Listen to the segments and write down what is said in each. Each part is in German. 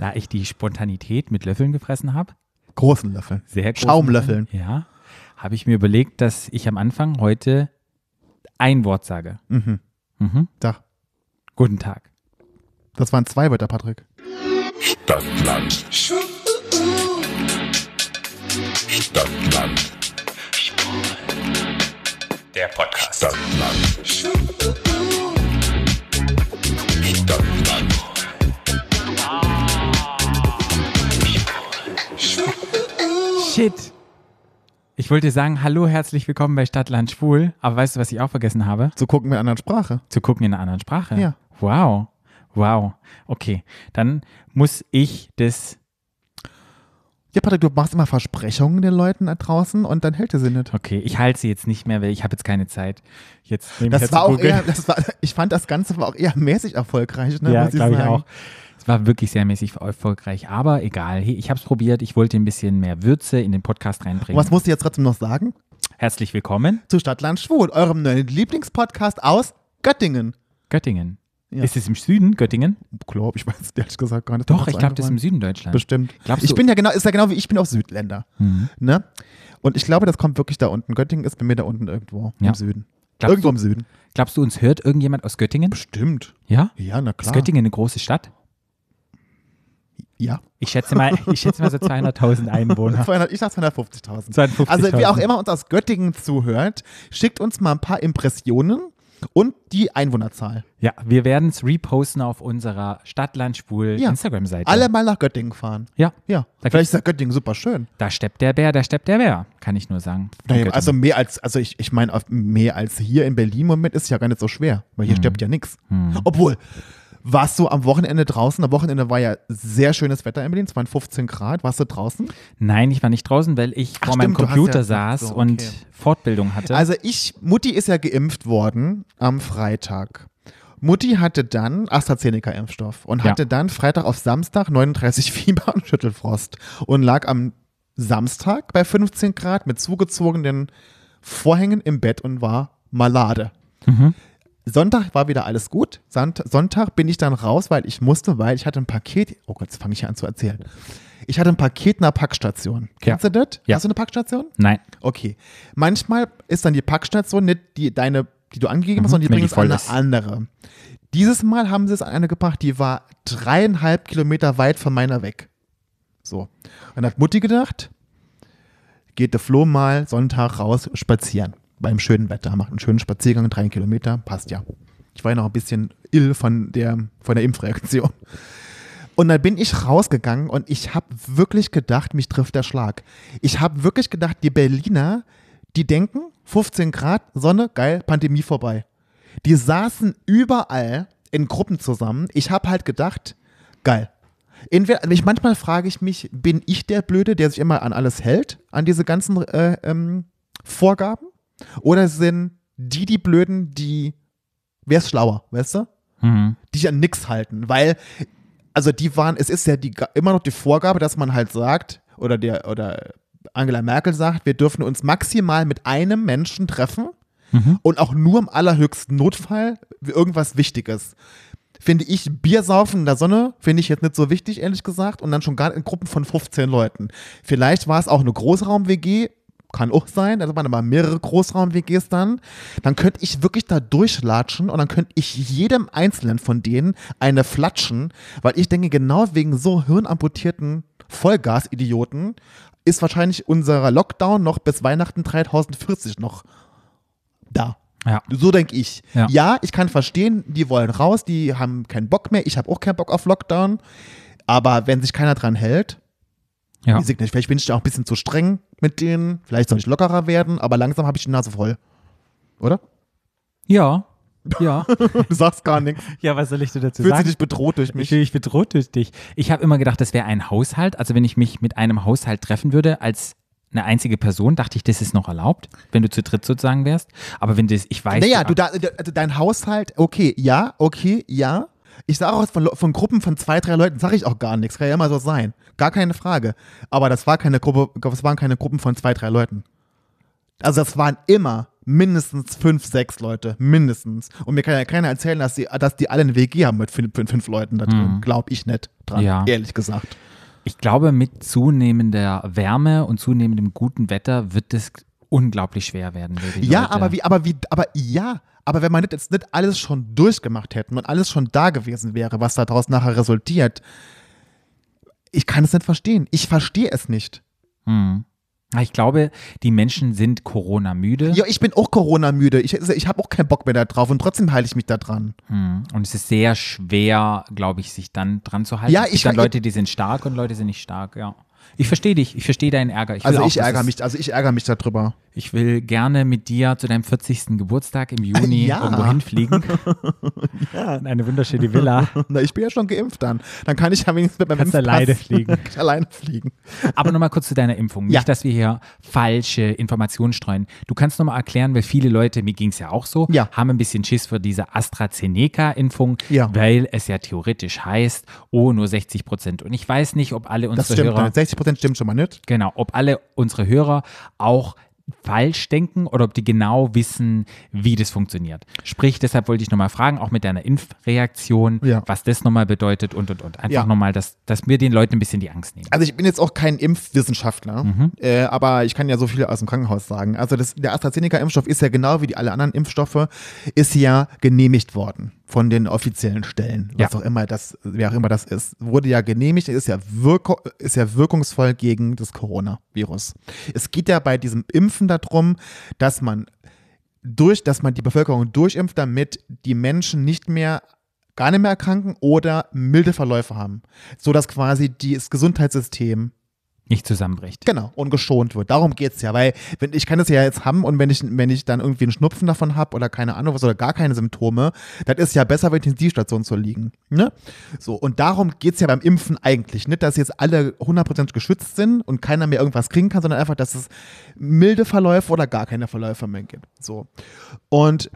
Da ich die Spontanität mit Löffeln gefressen habe, Großen Löffel. sehr großen Schaumlöffeln. Ja, habe ich mir überlegt, dass ich am Anfang heute ein Wort sage. Mhm. Mhm. Da. Guten Tag. Das waren zwei Wörter, Patrick. Stadtland. Stadtland. Der Podcast. Stadtland. Shit. Ich wollte sagen, hallo, herzlich willkommen bei Stadtland Schwul, aber weißt du, was ich auch vergessen habe? Zu gucken mit einer anderen Sprache. Zu gucken in einer anderen Sprache. Ja. Wow. Wow. Okay, dann muss ich das. Ja, Patrick, du machst immer Versprechungen den Leuten da draußen und dann hält er sie nicht. Okay, ich halte sie jetzt nicht mehr, weil ich habe jetzt keine Zeit. Jetzt nebenher Das zu war auch eher, das war, ich fand das Ganze war auch eher mäßig erfolgreich, ne? ja, glaube ich auch. Es war wirklich sehr mäßig erfolgreich, aber egal. Ich habe es probiert. Ich wollte ein bisschen mehr Würze in den Podcast Und reinbringen. was musst du jetzt trotzdem noch sagen? Herzlich willkommen, Zu Stadtland Schwul, eurem neuen Lieblingspodcast aus Göttingen. Göttingen. Ja. Ist es im Süden, Göttingen? Glaub, ich weiß ehrlich gesagt gar nicht. Doch, ich glaube, das ist im. Süden Deutschlands. Bestimmt. Glaubst ich du- bin ja genau, ist ja genau wie ich bin auch Südländer. Mhm. Ne? Und ich glaube, das kommt wirklich da unten. Göttingen ist bei mir da unten irgendwo Ja. im Süden. Glaubst irgendwo du- im Süden. Glaubst du, uns hört irgendjemand aus Göttingen? Bestimmt. Ja? Ja, na Ist klar. Göttingen eine große Stadt? Ja. Ich schätze mal, ich schätze mal so 200.000 Einwohner. 200, ich sag 250.000. 250.000. Also wer auch immer uns aus Göttingen zuhört, schickt uns mal ein paar Impressionen und die Einwohnerzahl. Ja, wir werden es reposten auf unserer Stadtlandspul Ja. Instagram-Seite. Alle mal nach Göttingen fahren. Ja, Ja. Da Vielleicht ist ja Göttingen super schön. da steppt der Bär, da steppt der Bär, kann ich nur sagen. Naja, also mehr als, also ich, ich meine, mehr als hier in Berlin im Moment ist ja gar nicht so schwer, weil hier stirbt ja nichts. Obwohl, warst du am Wochenende draußen? Am Wochenende war ja sehr schönes Wetter in Berlin, es waren 15 Grad. Warst du draußen? Nein, ich war nicht draußen, weil ich Ach, vor meinem stimmt, hast Computer ja- saß so, und okay. Fortbildung hatte. Also ich, Mutti ist ja geimpft worden am Freitag. Mutti hatte dann AstraZeneca-Impfstoff und Ja. hatte dann Freitag auf Samstag 39 Fieber und Schüttelfrost und lag am Samstag bei 15 Grad mit zugezogenen Vorhängen im Bett und war malade. Mhm. Sonntag war wieder alles gut. Sonntag bin ich dann raus, weil ich musste, weil ich hatte ein Paket. Oh Gott, jetzt fange ich an zu erzählen. Ich hatte ein Paket in einer Packstation. Kennst du das? Ja. Hast du eine Packstation? Nein, Okay. Manchmal ist dann die Packstation nicht die deine, die du angegeben hast, Mhm, sondern die die es an eine andere. Dieses Mal haben sie es an eine gebracht, die war dreieinhalb Kilometer weit von meiner weg. So. Und dann hat Mutti gedacht, geht der Flo mal Sonntag raus spazieren. Beim schönen Wetter. Macht einen schönen Spaziergang, drei Kilometer, passt ja. Ich war ja noch ein bisschen ill von der, von der Impfreaktion. Und dann bin ich rausgegangen und ich habe wirklich gedacht, mich trifft der Schlag. Ich habe wirklich gedacht, die Berliner, die denken, 15 Grad, Sonne, geil, Pandemie vorbei. Die saßen überall in Gruppen zusammen. Ich habe halt gedacht, geil. Entweder, ich, manchmal frage ich mich, bin ich der Blöde, der sich immer an alles hält, an diese ganzen äh, ähm, Vorgaben? Oder sind die die Blöden, die, wer ist schlauer, weißt du? Mhm. die sich an nichts halten, weil also die waren, es ist ja die, immer noch die Vorgabe, dass man halt sagt oder der oder Angela Merkel sagt, wir dürfen uns maximal mit einem Menschen treffen und auch nur im allerhöchsten Notfall irgendwas Wichtiges. Finde ich Bier saufen in der Sonne, finde ich jetzt nicht so wichtig, ehrlich gesagt, und dann schon gar in Gruppen von 15 Leuten. Vielleicht war es auch eine Großraum-WG, kann auch sein, da waren aber mehrere Großraum-WGs dann. Dann könnte ich wirklich da durchlatschen und dann könnte ich jedem Einzelnen von denen eine flatschen, weil ich denke, genau wegen so hirnamputierten Vollgas-Idioten ist wahrscheinlich unser Lockdown noch bis Weihnachten 3040 noch da. Ja. So denke ich. Ja. Ja. ich kann verstehen, die wollen raus, die haben keinen Bock mehr. Ich habe auch keinen Bock auf Lockdown. Aber wenn sich keiner dran hält, Ja. ich nicht, vielleicht bin ich da auch ein bisschen zu streng mit denen. Vielleicht soll ich lockerer werden, aber langsam habe ich die Nase voll. Oder? Ja. Ja. Du sagst gar nichts. ja, was soll ich dir dazu Fühlst du sagen? dich bedroht durch Ich mich? fühle mich bedroht durch dich. Ich habe immer gedacht, das wäre ein Haushalt. Also wenn ich mich mit einem Haushalt treffen würde als eine einzige Person, dachte ich, das ist noch erlaubt, wenn du zu dritt sozusagen wärst. Aber wenn das, ich weiß. Naja, du da, also dein Haushalt, okay, ja, okay, ja. Ich sage auch von, von Gruppen von zwei, drei Leuten, sage ich auch gar nichts. Kann ja immer so sein. Gar keine Frage. Aber das war keine Gruppe, das waren keine Gruppen von zwei, drei Leuten. Also das waren immer mindestens fünf, sechs Leute, mindestens. Und mir kann ja keiner erzählen, dass die, dass die alle eine WG haben mit fünf, fünf Leuten da drin. Mhm. Glaub ich nicht dran, Ja. ehrlich gesagt. Ich glaube, mit zunehmender Wärme und zunehmendem guten Wetter wird es unglaublich schwer werden. Ja, Leute. aber wie, aber wie, aber ja, aber wenn man jetzt nicht alles schon durchgemacht hätten und alles schon da gewesen wäre, was daraus nachher resultiert, ich kann es nicht verstehen. Ich verstehe es nicht. Hm. Ich glaube, die Menschen sind Corona-müde. Ja, ich bin auch Corona-müde. Ich, ich habe auch keinen Bock mehr da drauf und trotzdem halte ich mich da dran. Hm. Und es ist sehr schwer, glaube ich, sich dann dran zu halten. Ja, es gibt ich- dann Leute, die sind stark und Leute sind nicht stark, ja. Ich verstehe dich, ich verstehe deinen Ärger. Ich Also ich ärgere mich, also ich ärgere mich darüber. Ich will gerne mit dir zu deinem 40. Geburtstag im Juni Ja. irgendwo hinfliegen. ja. In eine wunderschöne Villa. Na, ich bin ja schon geimpft dann. Dann kann ich ja wenigstens mit meinem Kannst Impfpass alleine fliegen. alleine fliegen. Aber nochmal kurz zu deiner Impfung. Nicht, Ja. dass wir hier falsche Informationen streuen. Du kannst nochmal erklären, weil viele Leute, mir ging es ja auch so, Ja. haben ein bisschen Schiss vor dieser AstraZeneca-Impfung, weil es ja theoretisch heißt, oh, nur 60 Prozent. Und ich weiß nicht, ob alle Das unsere stimmt. Hörer, nicht. 60 Prozent stimmt schon mal nicht. genau, ob alle unsere Hörer auch falsch denken oder ob die genau wissen, wie das funktioniert. Sprich, deshalb wollte ich nochmal fragen, auch mit deiner Impfreaktion, Ja. was das nochmal bedeutet und, und, und. Einfach Ja. nochmal, dass, dass wir den Leuten ein bisschen die Angst nehmen. Also ich bin jetzt auch kein Impfwissenschaftler, Mhm. äh, aber ich kann ja so viel aus dem Krankenhaus sagen. Also das, der AstraZeneca-Impfstoff ist ja genau wie die alle anderen Impfstoffe, ist ja genehmigt worden von den offiziellen Stellen, was Ja. auch immer das, wer auch immer das ist, wurde ja genehmigt, ist ja, wirko, ist ja wirkungsvoll gegen das Coronavirus. Es geht ja bei diesem Impfen darum, dass man durch, dass man die Bevölkerung durchimpft, damit die Menschen nicht mehr gar nicht mehr erkranken oder milde Verläufe haben, so dass quasi das Gesundheitssystem Nicht zusammenbricht. genau und geschont wird. Darum geht's ja, weil wenn ich kann das ja jetzt haben und wenn ich wenn ich dann irgendwie einen Schnupfen davon habe oder keine Ahnung was oder gar keine Symptome, das ist ja besser, bei Intensivstation zu liegen, ne? So und darum geht's ja beim Impfen eigentlich, nicht, dass jetzt alle 100% geschützt sind und keiner mehr irgendwas kriegen kann, sondern einfach, dass es milde Verläufe oder gar keine Verläufe mehr gibt. So und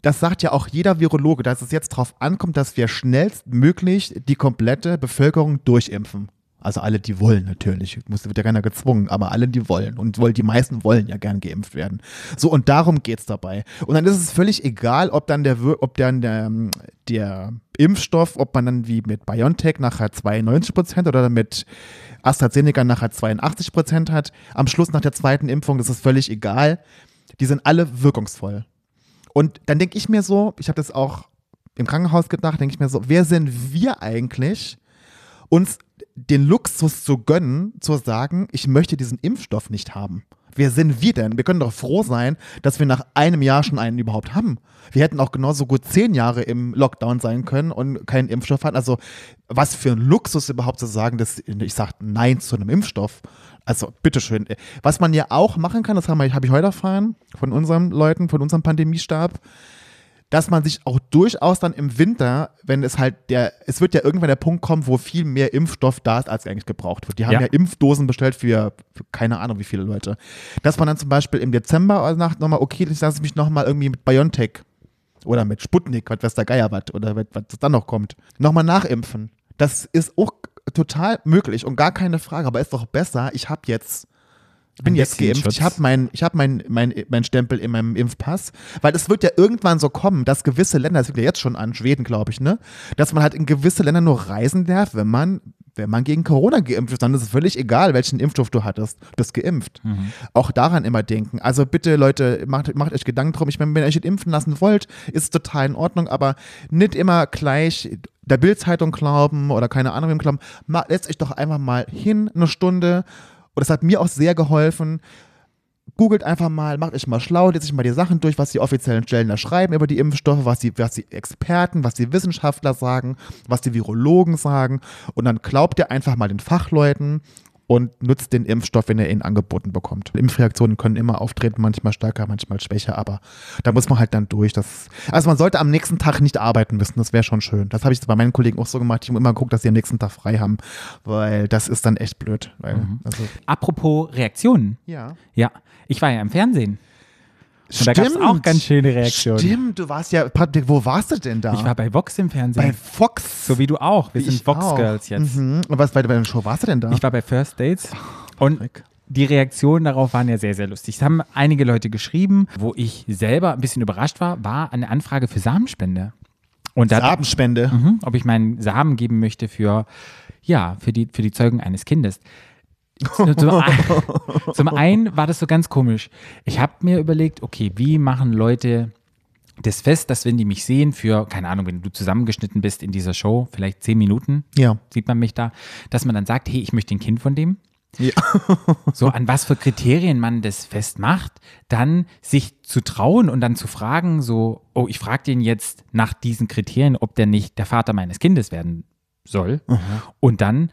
das sagt ja auch jeder Virologe, dass es jetzt darauf ankommt, dass wir schnellstmöglich die komplette Bevölkerung durchimpfen. Also alle, die wollen natürlich. Muss, wird ja keiner gezwungen, aber alle, die wollen. Und die meisten wollen ja gern geimpft werden. So, und darum geht's dabei. Und dann ist es völlig egal, ob dann der, ob dann der, ähm, der Impfstoff, ob man dann wie mit BioNTech nachher 92 Prozent oder mit AstraZeneca nachher 82 Prozent hat. Am Schluss nach der zweiten Impfung, das ist völlig egal. Die sind alle wirkungsvoll. Und dann denke ich mir so, ich habe das auch im Krankenhaus gedacht, denke ich mir so, wer sind wir eigentlich, uns den Luxus zu gönnen, zu sagen, ich möchte diesen Impfstoff nicht haben? Wer sind wir denn? Wir können doch froh sein, dass wir nach einem Jahr schon einen überhaupt haben. Wir hätten auch genauso gut zehn Jahre im Lockdown sein können und keinen Impfstoff hatten. Also was für ein Luxus überhaupt zu sagen, dass ich sage Nein zu einem Impfstoff. Also bitteschön. Was man ja auch machen kann, das habe hab ich heute erfahren von unseren Leuten, von unserem Pandemiestab, dass man sich auch durchaus dann im Winter, wenn es halt der, es wird ja irgendwann der Punkt kommen, wo viel mehr Impfstoff da ist, als eigentlich gebraucht wird. Die haben Ja. ja, Impfdosen bestellt für, für keine Ahnung wie viele Leute. Dass man dann zum Beispiel im Dezember oder Nacht nochmal, okay, ich lasse mich nochmal irgendwie mit BioNTech oder mit Sputnik, was weiß der Geier was, oder was, was dann noch kommt, nochmal nachimpfen. Das ist auch total möglich und gar keine Frage, aber ist doch besser, ich habe jetzt ich bin jetzt geimpft. Schutz. Ich habe mein, ich hab mein, mein, mein Stempel in meinem Impfpass. Weil es wird ja irgendwann so kommen, dass gewisse Länder, das fängt ja jetzt schon an, Schweden, glaube ich, ne? Dass man halt in gewisse Länder nur reisen darf, wenn man, wenn man gegen Corona geimpft ist. Dann ist es völlig egal, welchen Impfstoff du hattest. Du bist geimpft. Auch daran immer denken. Also bitte, Leute, macht, macht euch Gedanken drum. Ich meine, wenn ihr euch impfen lassen wollt, ist es total in Ordnung, aber nicht immer gleich der Bildzeitung glauben oder keine Ahnung wem glauben. Setzt euch doch einfach mal hin, eine Stunde. Und das hat mir auch sehr geholfen. Googelt einfach mal, macht euch mal schlau, lest euch mal die Sachen durch, was die offiziellen Stellen da schreiben über die Impfstoffe, was die, was die Experten, was die Wissenschaftler sagen, was die Virologen sagen. Und dann glaubt ihr einfach mal den Fachleuten und nutzt den Impfstoff, wenn ihr ihn angeboten bekommt. Impfreaktionen können immer auftreten, manchmal stärker, manchmal schwächer, aber da muss man halt dann durch. Das, also man sollte am nächsten Tag nicht arbeiten müssen, das wäre schon schön. Das habe ich bei meinen Kollegen auch so gemacht. Ich habe immer geguckt, dass sie am nächsten Tag frei haben, weil das ist dann echt blöd. Weil, also, Apropos Reaktionen. ja. Ja, ich war ja im Fernsehen. Und da gab's auch ganz schöne Reaktionen. Stimmt, du warst ja, Patrick, wo warst du denn da? Ich war bei Vox im Fernsehen. bei Fox. so wie du auch. Wir sind ich auch. Vox Girls jetzt. Mhm. Und was bei, der Show warst du denn da? Ich war bei First Dates und Patrick. die Reaktionen darauf waren ja sehr, sehr lustig. Es haben einige Leute geschrieben, wo ich selber ein bisschen überrascht war, war eine Anfrage für Samenspende. Und da, Samenspende. Mhm, ob ich meinen Samen geben möchte für, ja, für die, für die Zeugung eines Kindes. Zum, ein, zum einen war das so ganz komisch. Ich habe mir überlegt, okay, wie machen Leute das fest, dass wenn die mich sehen für, keine Ahnung, wenn du zusammengeschnitten bist in dieser Show, vielleicht zehn Minuten, Ja. sieht man mich da, dass man dann sagt, hey, ich möchte ein Kind von dem. Ja. So, an was für Kriterien man das festmacht, dann sich zu trauen und dann zu fragen, so, oh, ich frage den jetzt nach diesen Kriterien, ob der nicht der Vater meines Kindes werden soll. Und dann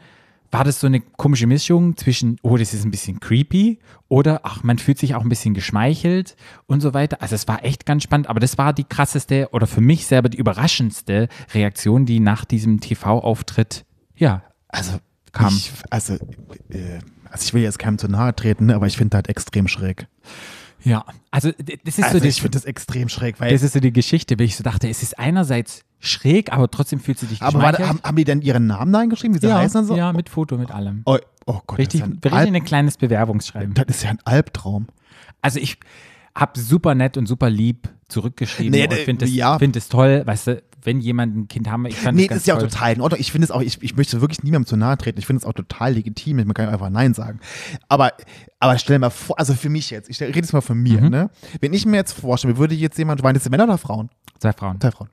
war das so eine komische Mischung zwischen, oh, das ist ein bisschen creepy oder, ach, man fühlt sich auch ein bisschen geschmeichelt und so weiter. Also es war echt ganz spannend, aber das war die krasseste oder für mich selber die überraschendste Reaktion, die nach diesem TV-Auftritt, ja, Also, Kam. Ich, also, äh, also, ich will jetzt keinem zu nahe treten, aber ich finde das extrem schräg. Ja. Also das ist Also, so die, ich finde das extrem schräg, weil. Das ist so die Geschichte, weil ich so dachte, es ist einerseits schräg, aber trotzdem fühlst du dich aber warte, haben, haben die denn ihren Namen da hingeschrieben, wie sie ja, heißen so? ja, mit Foto, mit allem. Oh, oh Gott, richtig, das, ist richtig ja ein ein Alb, kleines Bewerbungsschreiben. das ist ja ein Albtraum. Also ich habe super nett und super lieb zurückgeschrieben Nee, und finde es ja. find es toll, weißt du, wenn jemand ein Kind haben will, ich fand Nee, das ist ja auch toll. total in Ordnung. Ich finde es auch, ich, ich möchte wirklich niemandem zu nahe treten. Ich finde es auch total legitim. Man kann einfach Nein sagen. Aber, aber stell dir mal vor, also für mich jetzt, ich rede jetzt mal von mir, Mhm. ne? Wenn ich mir jetzt vorstelle, würde jetzt jemand, waren das Männer oder Frauen? Zwei Frauen. Zwei Frauen.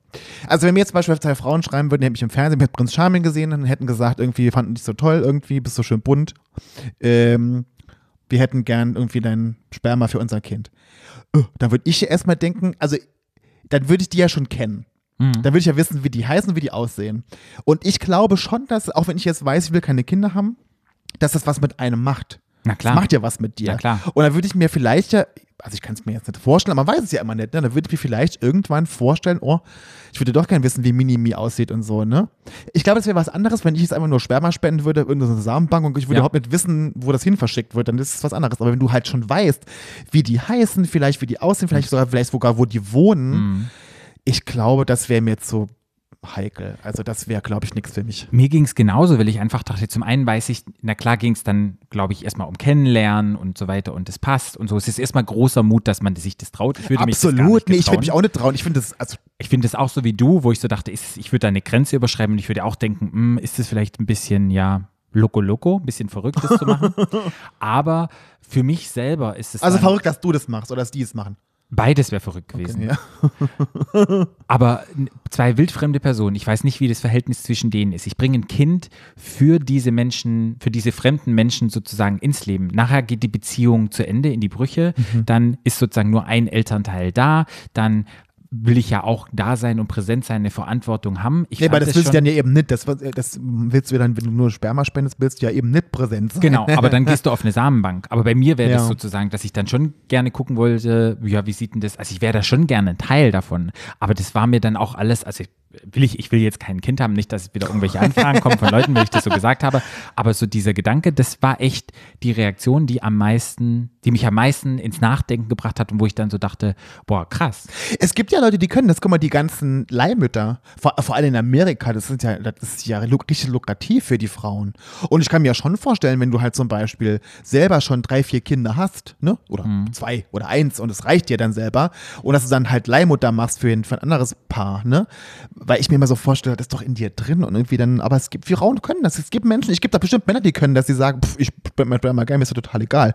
Also wenn mir jetzt zum Beispiel zwei Frauen schreiben würden, die hätten mich im Fernsehen mit Prinz Charming gesehen und hätten gesagt, irgendwie fanden dich so toll, irgendwie bist so schön bunt. Ähm, wir hätten gern irgendwie dein Sperma für unser Kind. Äh, Dann würde ich erstmal denken, also dann würde ich die ja schon kennen. Mhm. Dann würde ich ja wissen, wie die heißen, wie die aussehen. Und ich glaube schon, dass, auch wenn ich jetzt weiß, ich will keine Kinder haben, dass das was mit einem macht. Na klar. Das macht ja was mit dir. Na klar. Und dann würde ich mir vielleicht ja, also ich kann es mir jetzt nicht vorstellen, aber man weiß es ja immer nicht, ne? Dann würde ich mir vielleicht irgendwann vorstellen, oh, ich würde doch gerne wissen, wie Minimi aussieht und so, ne? Ich glaube, es wäre was anderes, wenn ich jetzt einfach nur Sperma spenden würde, irgendeine Samenbank und ich würde Ja. überhaupt nicht wissen, wo das hin verschickt wird, dann ist es was anderes. Aber wenn du halt schon weißt, wie die heißen, vielleicht wie die aussehen, vielleicht sogar, vielleicht sogar, wo die wohnen, Mhm. Ich glaube, das wäre mir so heikel. Also das wäre, glaube ich, nichts für mich. Mir ging es genauso, weil ich einfach dachte, zum einen weiß ich, na klar ging es dann, glaube ich, erstmal um Kennenlernen und so weiter und es passt und so. Es ist erstmal großer Mut, dass man sich das traut. Ich würde mich das Absolut, nee, ich würde mich auch nicht trauen. Ich finde das, also Ich finde es auch so wie du, wo ich so dachte, ist, ich würde da eine Grenze überschreiben und ich würde auch denken, hm, ist das vielleicht ein bisschen, ja, Loco Loco, ein bisschen verrückt, das zu machen. Aber für mich selber ist es Also verrückt, dass du das machst oder dass die es machen. Beides wäre verrückt gewesen. Ja. Aber zwei wildfremde Personen, ich weiß nicht, wie das Verhältnis zwischen denen ist. Ich bringe ein Kind für diese Menschen, für diese fremden Menschen sozusagen ins Leben. Nachher geht die Beziehung zu Ende in die Brüche, Mhm. dann ist sozusagen nur ein Elternteil da, dann will ich ja auch da sein und präsent sein, eine Verantwortung haben. Ich Nee, aber fand das willst du dann ja eben nicht. Das, das willst du dann, wenn du nur Sperma spendest, willst du ja eben nicht präsent sein. Genau, aber dann gehst du auf eine Samenbank. Aber bei mir wäre das Ja. sozusagen, dass ich dann schon gerne gucken wollte, ja, wie sieht denn das? Also ich wäre da schon gerne ein Teil davon. Aber das war mir dann auch alles, also ich will ich, ich will jetzt kein Kind haben, nicht, dass wieder irgendwelche Anfragen kommen von Leuten, wenn ich das so gesagt habe. Aber so dieser Gedanke, das war echt die Reaktion, die am meisten, die mich am meisten ins Nachdenken gebracht hat und wo ich dann so dachte, boah, krass. Es gibt ja Leute, die können das. Guck mal, die ganzen Leihmütter, vor, vor allem in Amerika, das, sind ja, das ist ja richtig lukrativ für die Frauen. Und ich kann mir ja schon vorstellen, wenn du halt zum Beispiel selber schon drei, vier Kinder hast, ne? oder zwei oder eins und es reicht dir dann selber und dass du dann halt Leihmutter machst für ein, für ein anderes Paar, ne? Weil ich mir immer so vorstelle, das ist doch in dir drin und irgendwie dann, aber es gibt, Frauen können das. Es gibt Menschen, ich gibt da bestimmt Männer, die können das, die sagen, pff, ich bin mir mal geil, mir ist das total egal.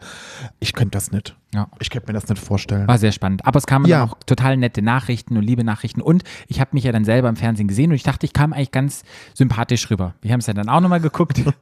Ich könnte das nicht. Ja. Ich könnte mir das nicht vorstellen. War sehr spannend. Aber es kamen Ja. auch total nette Nachrichten und liebe Nachrichten. Und ich habe mich ja dann selber im Fernsehen gesehen und ich dachte, ich kam eigentlich ganz sympathisch rüber. Wir haben es ja dann auch nochmal geguckt.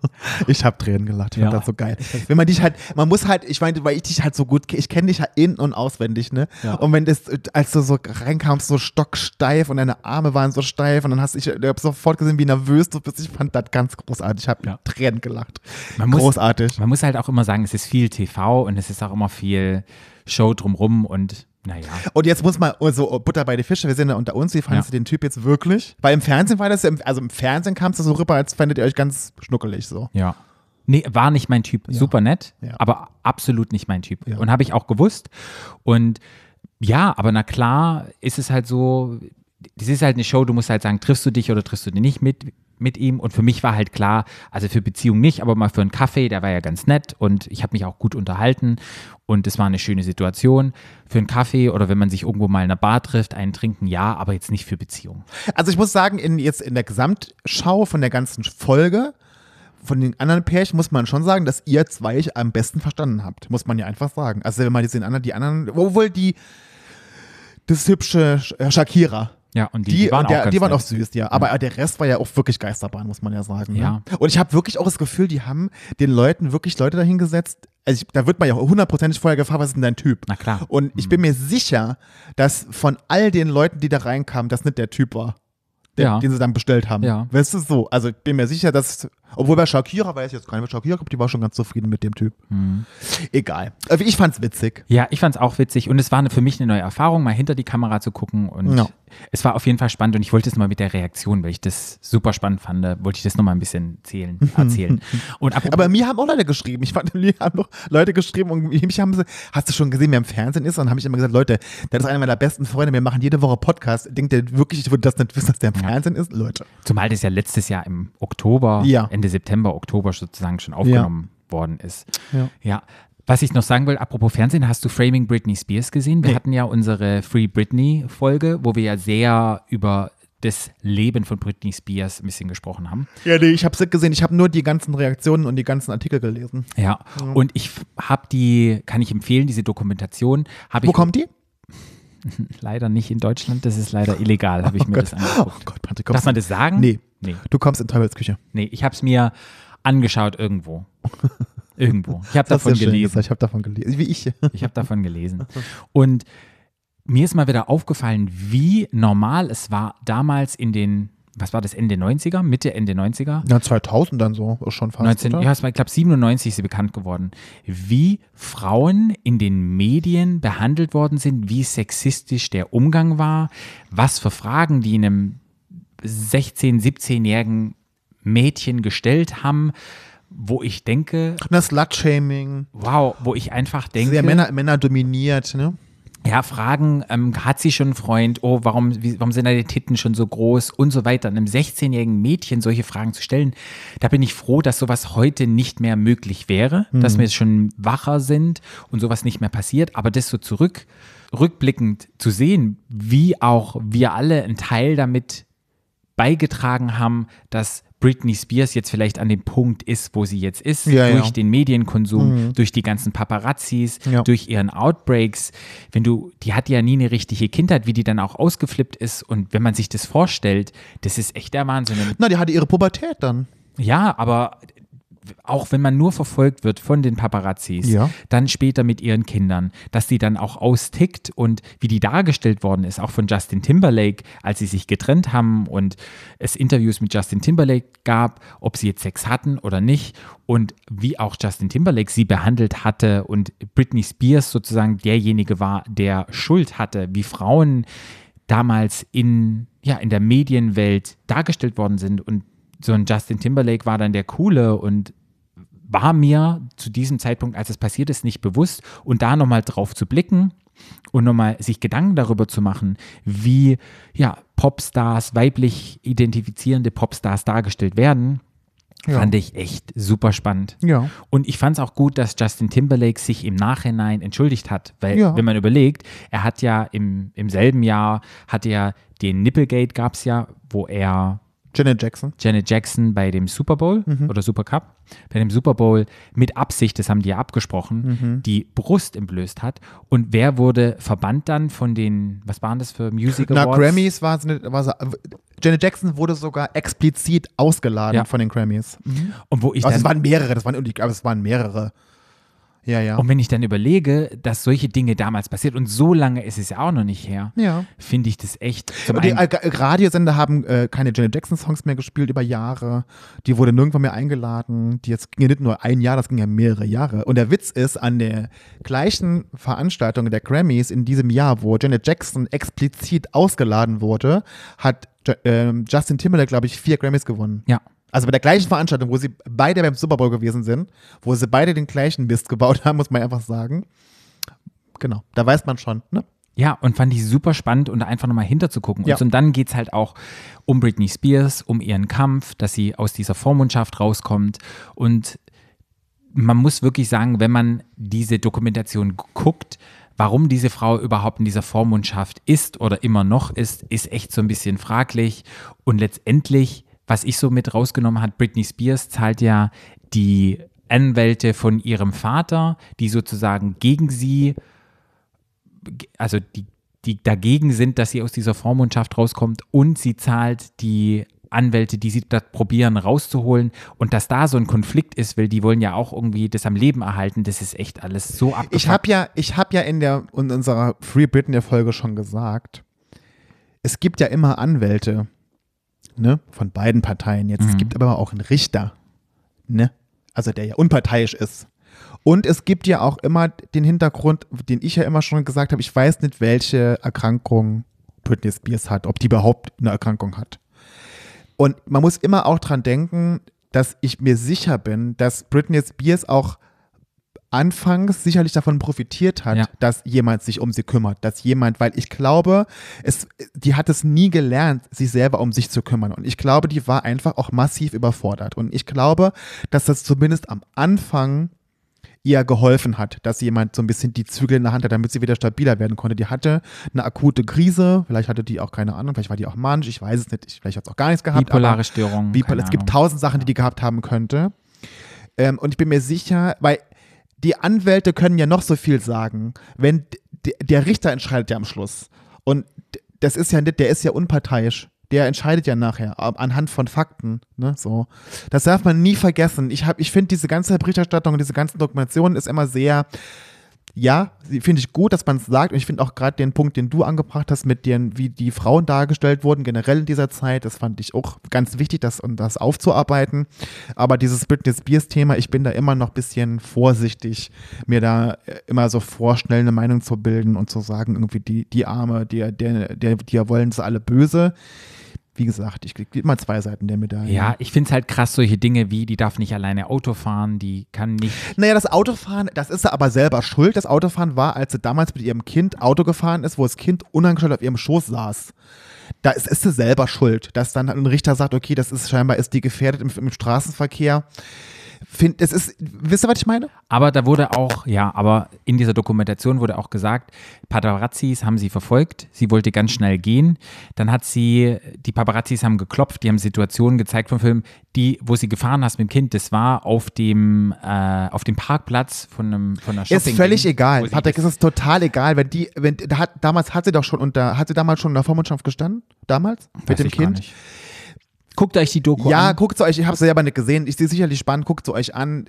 Ich habe Tränen gelacht, ich Ja. fand das so geil. Wenn man dich halt, man muss halt, ich meine, weil ich dich halt so gut, ich kenne dich halt in- und auswendig, ne? Ja. Und wenn das, als du so reinkamst, so stocksteif und deine Arme waren so steif und dann hast du, ich, ich habe sofort gesehen, wie nervös du bist. Ich fand das ganz großartig. Ich habe Ja. Tränen gelacht. Man muss- großartig. Man muss halt auch immer sagen, es ist viel TV und es ist auch immer viel Show drumrum und naja. Und jetzt muss man, so Butter bei die Fische, wir sind ja unter uns, wie fandest Ja. du den Typ jetzt wirklich? Weil im Fernsehen war das, ja- also im Fernsehen kam es so rüber, als fändet ihr euch ganz schnuckelig so. Ja. Nee, war nicht mein Typ. Super nett, Ja. aber absolut nicht mein Typ. Ja. Und habe ich auch gewusst. Und ja, aber na klar ist es halt so, das ist halt eine Show, du musst halt sagen, triffst du dich oder triffst du dich nicht mit mit ihm und für mich war halt klar, also für Beziehung nicht, aber mal für einen Kaffee, der war ja ganz nett und ich habe mich auch gut unterhalten und es war eine schöne Situation. Für einen Kaffee oder wenn man sich irgendwo mal in einer Bar trifft, einen trinken, ja, aber jetzt nicht für Beziehung. Also ich muss sagen, in, jetzt in der Gesamtschau von der ganzen Folge, von den anderen Pärchen muss man schon sagen, dass ihr zwei euch am besten verstanden habt. Muss man ja einfach sagen. Also wenn man jetzt den anderen, die anderen, obwohl die, das hübsche äh, Shakira, Ja, und die, die, die waren der, auch die waren auch süß, ja. Aber der Rest war ja auch wirklich Geisterbahn, muss man ja sagen. Ne? Ja. Und ich habe wirklich auch das Gefühl, die haben den Leuten wirklich Leute dahingesetzt. Also ich, da wird man ja hundertprozentig vorher gefragt, was ist denn dein Typ? Na klar. Und ich bin mir sicher, dass von all den Leuten, die da reinkamen, das nicht der Typ war, der, Ja. den sie dann bestellt haben. Ja. Weißt du so? Also ich bin mir sicher, dass, obwohl bei Shakira weiß ich jetzt gar nicht, Shakira, die war schon ganz zufrieden mit dem Typ. Mhm. Egal. Also ich fand's witzig. Ja, ich fand es auch witzig und es war eine, für mich eine neue Erfahrung, mal hinter die Kamera zu gucken und Ja. es war auf jeden Fall spannend und ich wollte es mal mit der Reaktion, weil ich das super spannend fand, wollte ich das nochmal ein bisschen zählen, erzählen. Und apropos, Aber mir haben auch Leute geschrieben. Ich fand, mir haben noch Leute geschrieben und mich haben sie, hast du schon gesehen, wer im Fernsehen ist? Und dann habe ich immer gesagt, Leute, das ist einer meiner besten Freunde, wir machen jede Woche Podcast. Denkt ihr wirklich, ich würde das nicht wissen, dass der im Fernsehen ist? Leute. zumal das ja letztes Jahr im Oktober, Ja. Ende September, Oktober sozusagen schon aufgenommen worden ist. Ja. ja. Was ich noch sagen will, apropos Fernsehen, hast du Framing Britney Spears gesehen? Wir hatten ja unsere Free Britney-Folge, wo wir ja sehr über das Leben von Britney Spears ein bisschen gesprochen haben. Ja, nee, ich habe es nicht gesehen. Ich habe nur die ganzen Reaktionen und die ganzen Artikel gelesen. Ja, und ich habe die, kann ich empfehlen, diese Dokumentation. Wo ich kommt die? leider nicht in Deutschland, das ist leider illegal, habe ich mir das Oh angeguckt. Gott, Patrick, Darf man das sagen? Nee. Nee, Du kommst in Teufelsküche. nee ich habe es mir angeschaut irgendwo. irgendwo. Ich habe Das davon gelesen. gesagt. Ich habe davon gelesen. Wie ich. Ich habe davon gelesen. Und mir ist mal wieder aufgefallen, wie normal es war damals in den, was war das, Ende 90er, Mitte, Ende 90er? Ja, 2000 dann so, schon fast. 19, oder? ja, es war, ich glaube, 97 ist sie bekannt geworden, wie Frauen in den Medien behandelt worden sind, wie sexistisch der Umgang war, was für Fragen die einem 16-, 17-jährigen Mädchen gestellt haben, wo ich denke, Das Slut-Shaming. wow, wo ich einfach denke, Sehr Männer, Männer dominiert, ne? Ja, Fragen, ähm, hat sie schon einen Freund, oh, warum, wie, warum sind da die Titten schon so groß? Und so weiter. Einem 16-jährigen Mädchen solche Fragen zu stellen, da bin ich froh, dass sowas heute nicht mehr möglich wäre, dass wir schon wacher sind und sowas nicht mehr passiert, aber das so zurück, rückblickend zu sehen, wie auch wir alle einen Teil damit beigetragen haben, dass Britney Spears jetzt vielleicht an dem Punkt ist, wo sie jetzt ist, Ja, durch ja. den Medienkonsum, durch die ganzen Paparazzis, Ja. durch ihren Outbreaks. Wenn du, die hat ja nie eine richtige Kindheit, wie die dann auch ausgeflippt ist. Und wenn man sich das vorstellt, das ist echt der Wahnsinn. Na, die hatte ihre Pubertät dann. Ja, aber auch wenn man nur verfolgt wird von den Paparazzis, Ja. dann später mit ihren Kindern, dass die dann auch austickt und wie die dargestellt worden ist, auch von Justin Timberlake, als sie sich getrennt haben und es Interviews mit Justin Timberlake gab, ob sie jetzt Sex hatten oder nicht und wie auch Justin Timberlake sie behandelt hatte und Britney Spears sozusagen derjenige war, der Schuld hatte, wie Frauen damals in, ja, in der Medienwelt dargestellt worden sind und so ein Justin Timberlake war dann der Coole und war mir zu diesem Zeitpunkt, als es passiert ist, nicht bewusst und da nochmal drauf zu blicken und nochmal sich Gedanken darüber zu machen, wie ja, Popstars, weiblich identifizierende Popstars dargestellt werden, Ja. fand ich echt super spannend. Ja. Und ich fand es auch gut, dass Justin Timberlake sich im Nachhinein entschuldigt hat, weil Ja. wenn man überlegt, er hat ja im, im selben Jahr, hat er den Nipplegate gab es ja, wo er Janet Jackson. Janet Jackson bei dem Super Bowl Mhm. oder Super Cup, bei dem Super Bowl mit Absicht, das haben die ja abgesprochen, Mhm. die Brust entblößt hat. Und wer wurde verbannt dann von den, was waren das für Music Na, Awards? Grammys war es Janet Jackson wurde sogar explizit ausgeladen Ja. von den Grammys. Und wo ich Also dann, es waren mehrere, das waren, ich glaube, es waren mehrere. Ja, ja. und wenn ich dann überlege, dass solche Dinge damals passiert und so lange ist es ja auch noch nicht her, ja. finde ich das echt zum die äh, Radiosender haben äh, keine Janet Jackson-Songs mehr gespielt über Jahre. Die wurde nirgendwo mehr eingeladen. Die jetzt ging ja nicht nur ein Jahr, das ging ja mehrere Jahre. Und der Witz ist, an der gleichen Veranstaltung der Grammys in diesem Jahr, wo Janet Jackson explizit ausgeladen wurde, hat ähm, Justin Timberlake, glaube ich, vier Grammys gewonnen. ja. Also bei der gleichen Veranstaltung, wo sie beide beim Super Bowl gewesen sind, wo sie beide den gleichen Mist gebaut haben, muss man einfach sagen. Genau, da weiß man schon, ne? Ja, und fand ich super spannend und einfach nochmal hinterzugucken. Ja. Und, dann geht es halt auch um Britney Spears, um ihren Kampf, dass sie aus dieser Vormundschaft rauskommt. Und man muss wirklich sagen, wenn man diese Dokumentation guckt, warum diese Frau überhaupt in dieser Vormundschaft ist oder immer noch ist, ist echt so ein bisschen fraglich. Und letztendlich, was ich so mit rausgenommen hat, Britney Spears zahlt ja die Anwälte von ihrem Vater, die sozusagen gegen sie also die, die dagegen sind, dass sie aus dieser Vormundschaft rauskommt und sie zahlt die Anwälte, die sie da probieren rauszuholen und dass da so ein Konflikt ist, weil die wollen ja auch irgendwie das am Leben erhalten, das ist echt alles so abgefuckt. Ich habe ja, ich habe ja in der in unserer Free Britney Folge schon gesagt, es gibt ja immer Anwälte, ne, von beiden Parteien jetzt. Es gibt aber auch einen Richter, ne, also der ja unparteiisch ist. Und es gibt ja auch immer den Hintergrund, den ich ja immer schon gesagt habe, ich weiß nicht, welche Erkrankung Britney Spears hat, ob die überhaupt eine Erkrankung hat. Und man muss immer auch dran denken, dass ich mir sicher bin, dass Britney Spears auch anfangs sicherlich davon profitiert hat, Ja. dass jemand sich um sie kümmert, dass jemand, weil ich glaube, es, die hat es nie gelernt, sich selber um sich zu kümmern. Und ich glaube, die war einfach auch massiv überfordert. Und ich glaube, dass das zumindest am Anfang ihr geholfen hat, dass jemand so ein bisschen die Zügel in der Hand hat, damit sie wieder stabiler werden konnte. Die hatte eine akute Krise, vielleicht hatte die auch keine Ahnung, vielleicht war die auch manisch, ich weiß es nicht, ich, vielleicht hat es auch gar nichts gehabt. Bipolare Störung. Bipol es gibt tausend Sachen, die die gehabt haben könnte. Ähm, und ich bin mir sicher, weil die Anwälte können ja noch so viel sagen, wenn der Richter entscheidet ja am Schluss. Und das ist ja nicht, der ist ja unparteiisch. Der entscheidet ja nachher anhand von Fakten. Ne, so. Das darf man nie vergessen. Ich, hab- ich finde, diese ganze Berichterstattung und diese ganzen Dokumentationen ist immer sehr, ja, finde ich gut, dass man es sagt. Und ich finde auch gerade den Punkt, den du angebracht hast, mit den, wie die Frauen dargestellt wurden, generell in dieser Zeit, das fand ich auch ganz wichtig, das, um das aufzuarbeiten. Aber dieses Britney Spears-Thema, ich bin da immer noch ein bisschen vorsichtig, mir da äh, immer so vorschnell eine Meinung zu bilden und zu sagen, irgendwie die, die Arme, die, der, der, die wollen sie alle böse. Wie gesagt, ich kriege immer zwei Seiten der Medaille. Ja, ich finde es halt krass, solche Dinge wie, die darf nicht alleine Auto fahren, die kann nicht. Naja, das Autofahren, das ist sie aber selber schuld. Das Autofahren war, als sie damals mit ihrem Kind Auto gefahren ist, wo das Kind unangestellt auf ihrem Schoß saß. Da ist, ist sie selber schuld, dass dann ein Richter sagt, okay, das ist scheinbar, ist die gefährdet im, im Straßenverkehr. Find, es ist, wisst ihr, was ich meine? Aber da wurde auch, ja, aber in dieser Dokumentation wurde auch gesagt, Paparazzis haben sie verfolgt, sie wollte ganz schnell gehen. Dann hat sie, die Paparazzis haben geklopft, die haben Situationen gezeigt vom Film, die, wo sie gefahren hast mit dem Kind, das war auf dem, äh, auf dem Parkplatz von, einem, von einer Shopping. Ist völlig egal. Patrick, ist es total egal, wenn die, wenn, da hat, damals hat sie doch schon unter, hat sie damals schon in der Vormundschaft gestanden? Damals? Weiß mit dem Kind? Guckt euch die Doku Ja, an. guckt sie euch, ich habe sie selber nicht gesehen. Ich sehe sicherlich spannend, guckt sie euch an.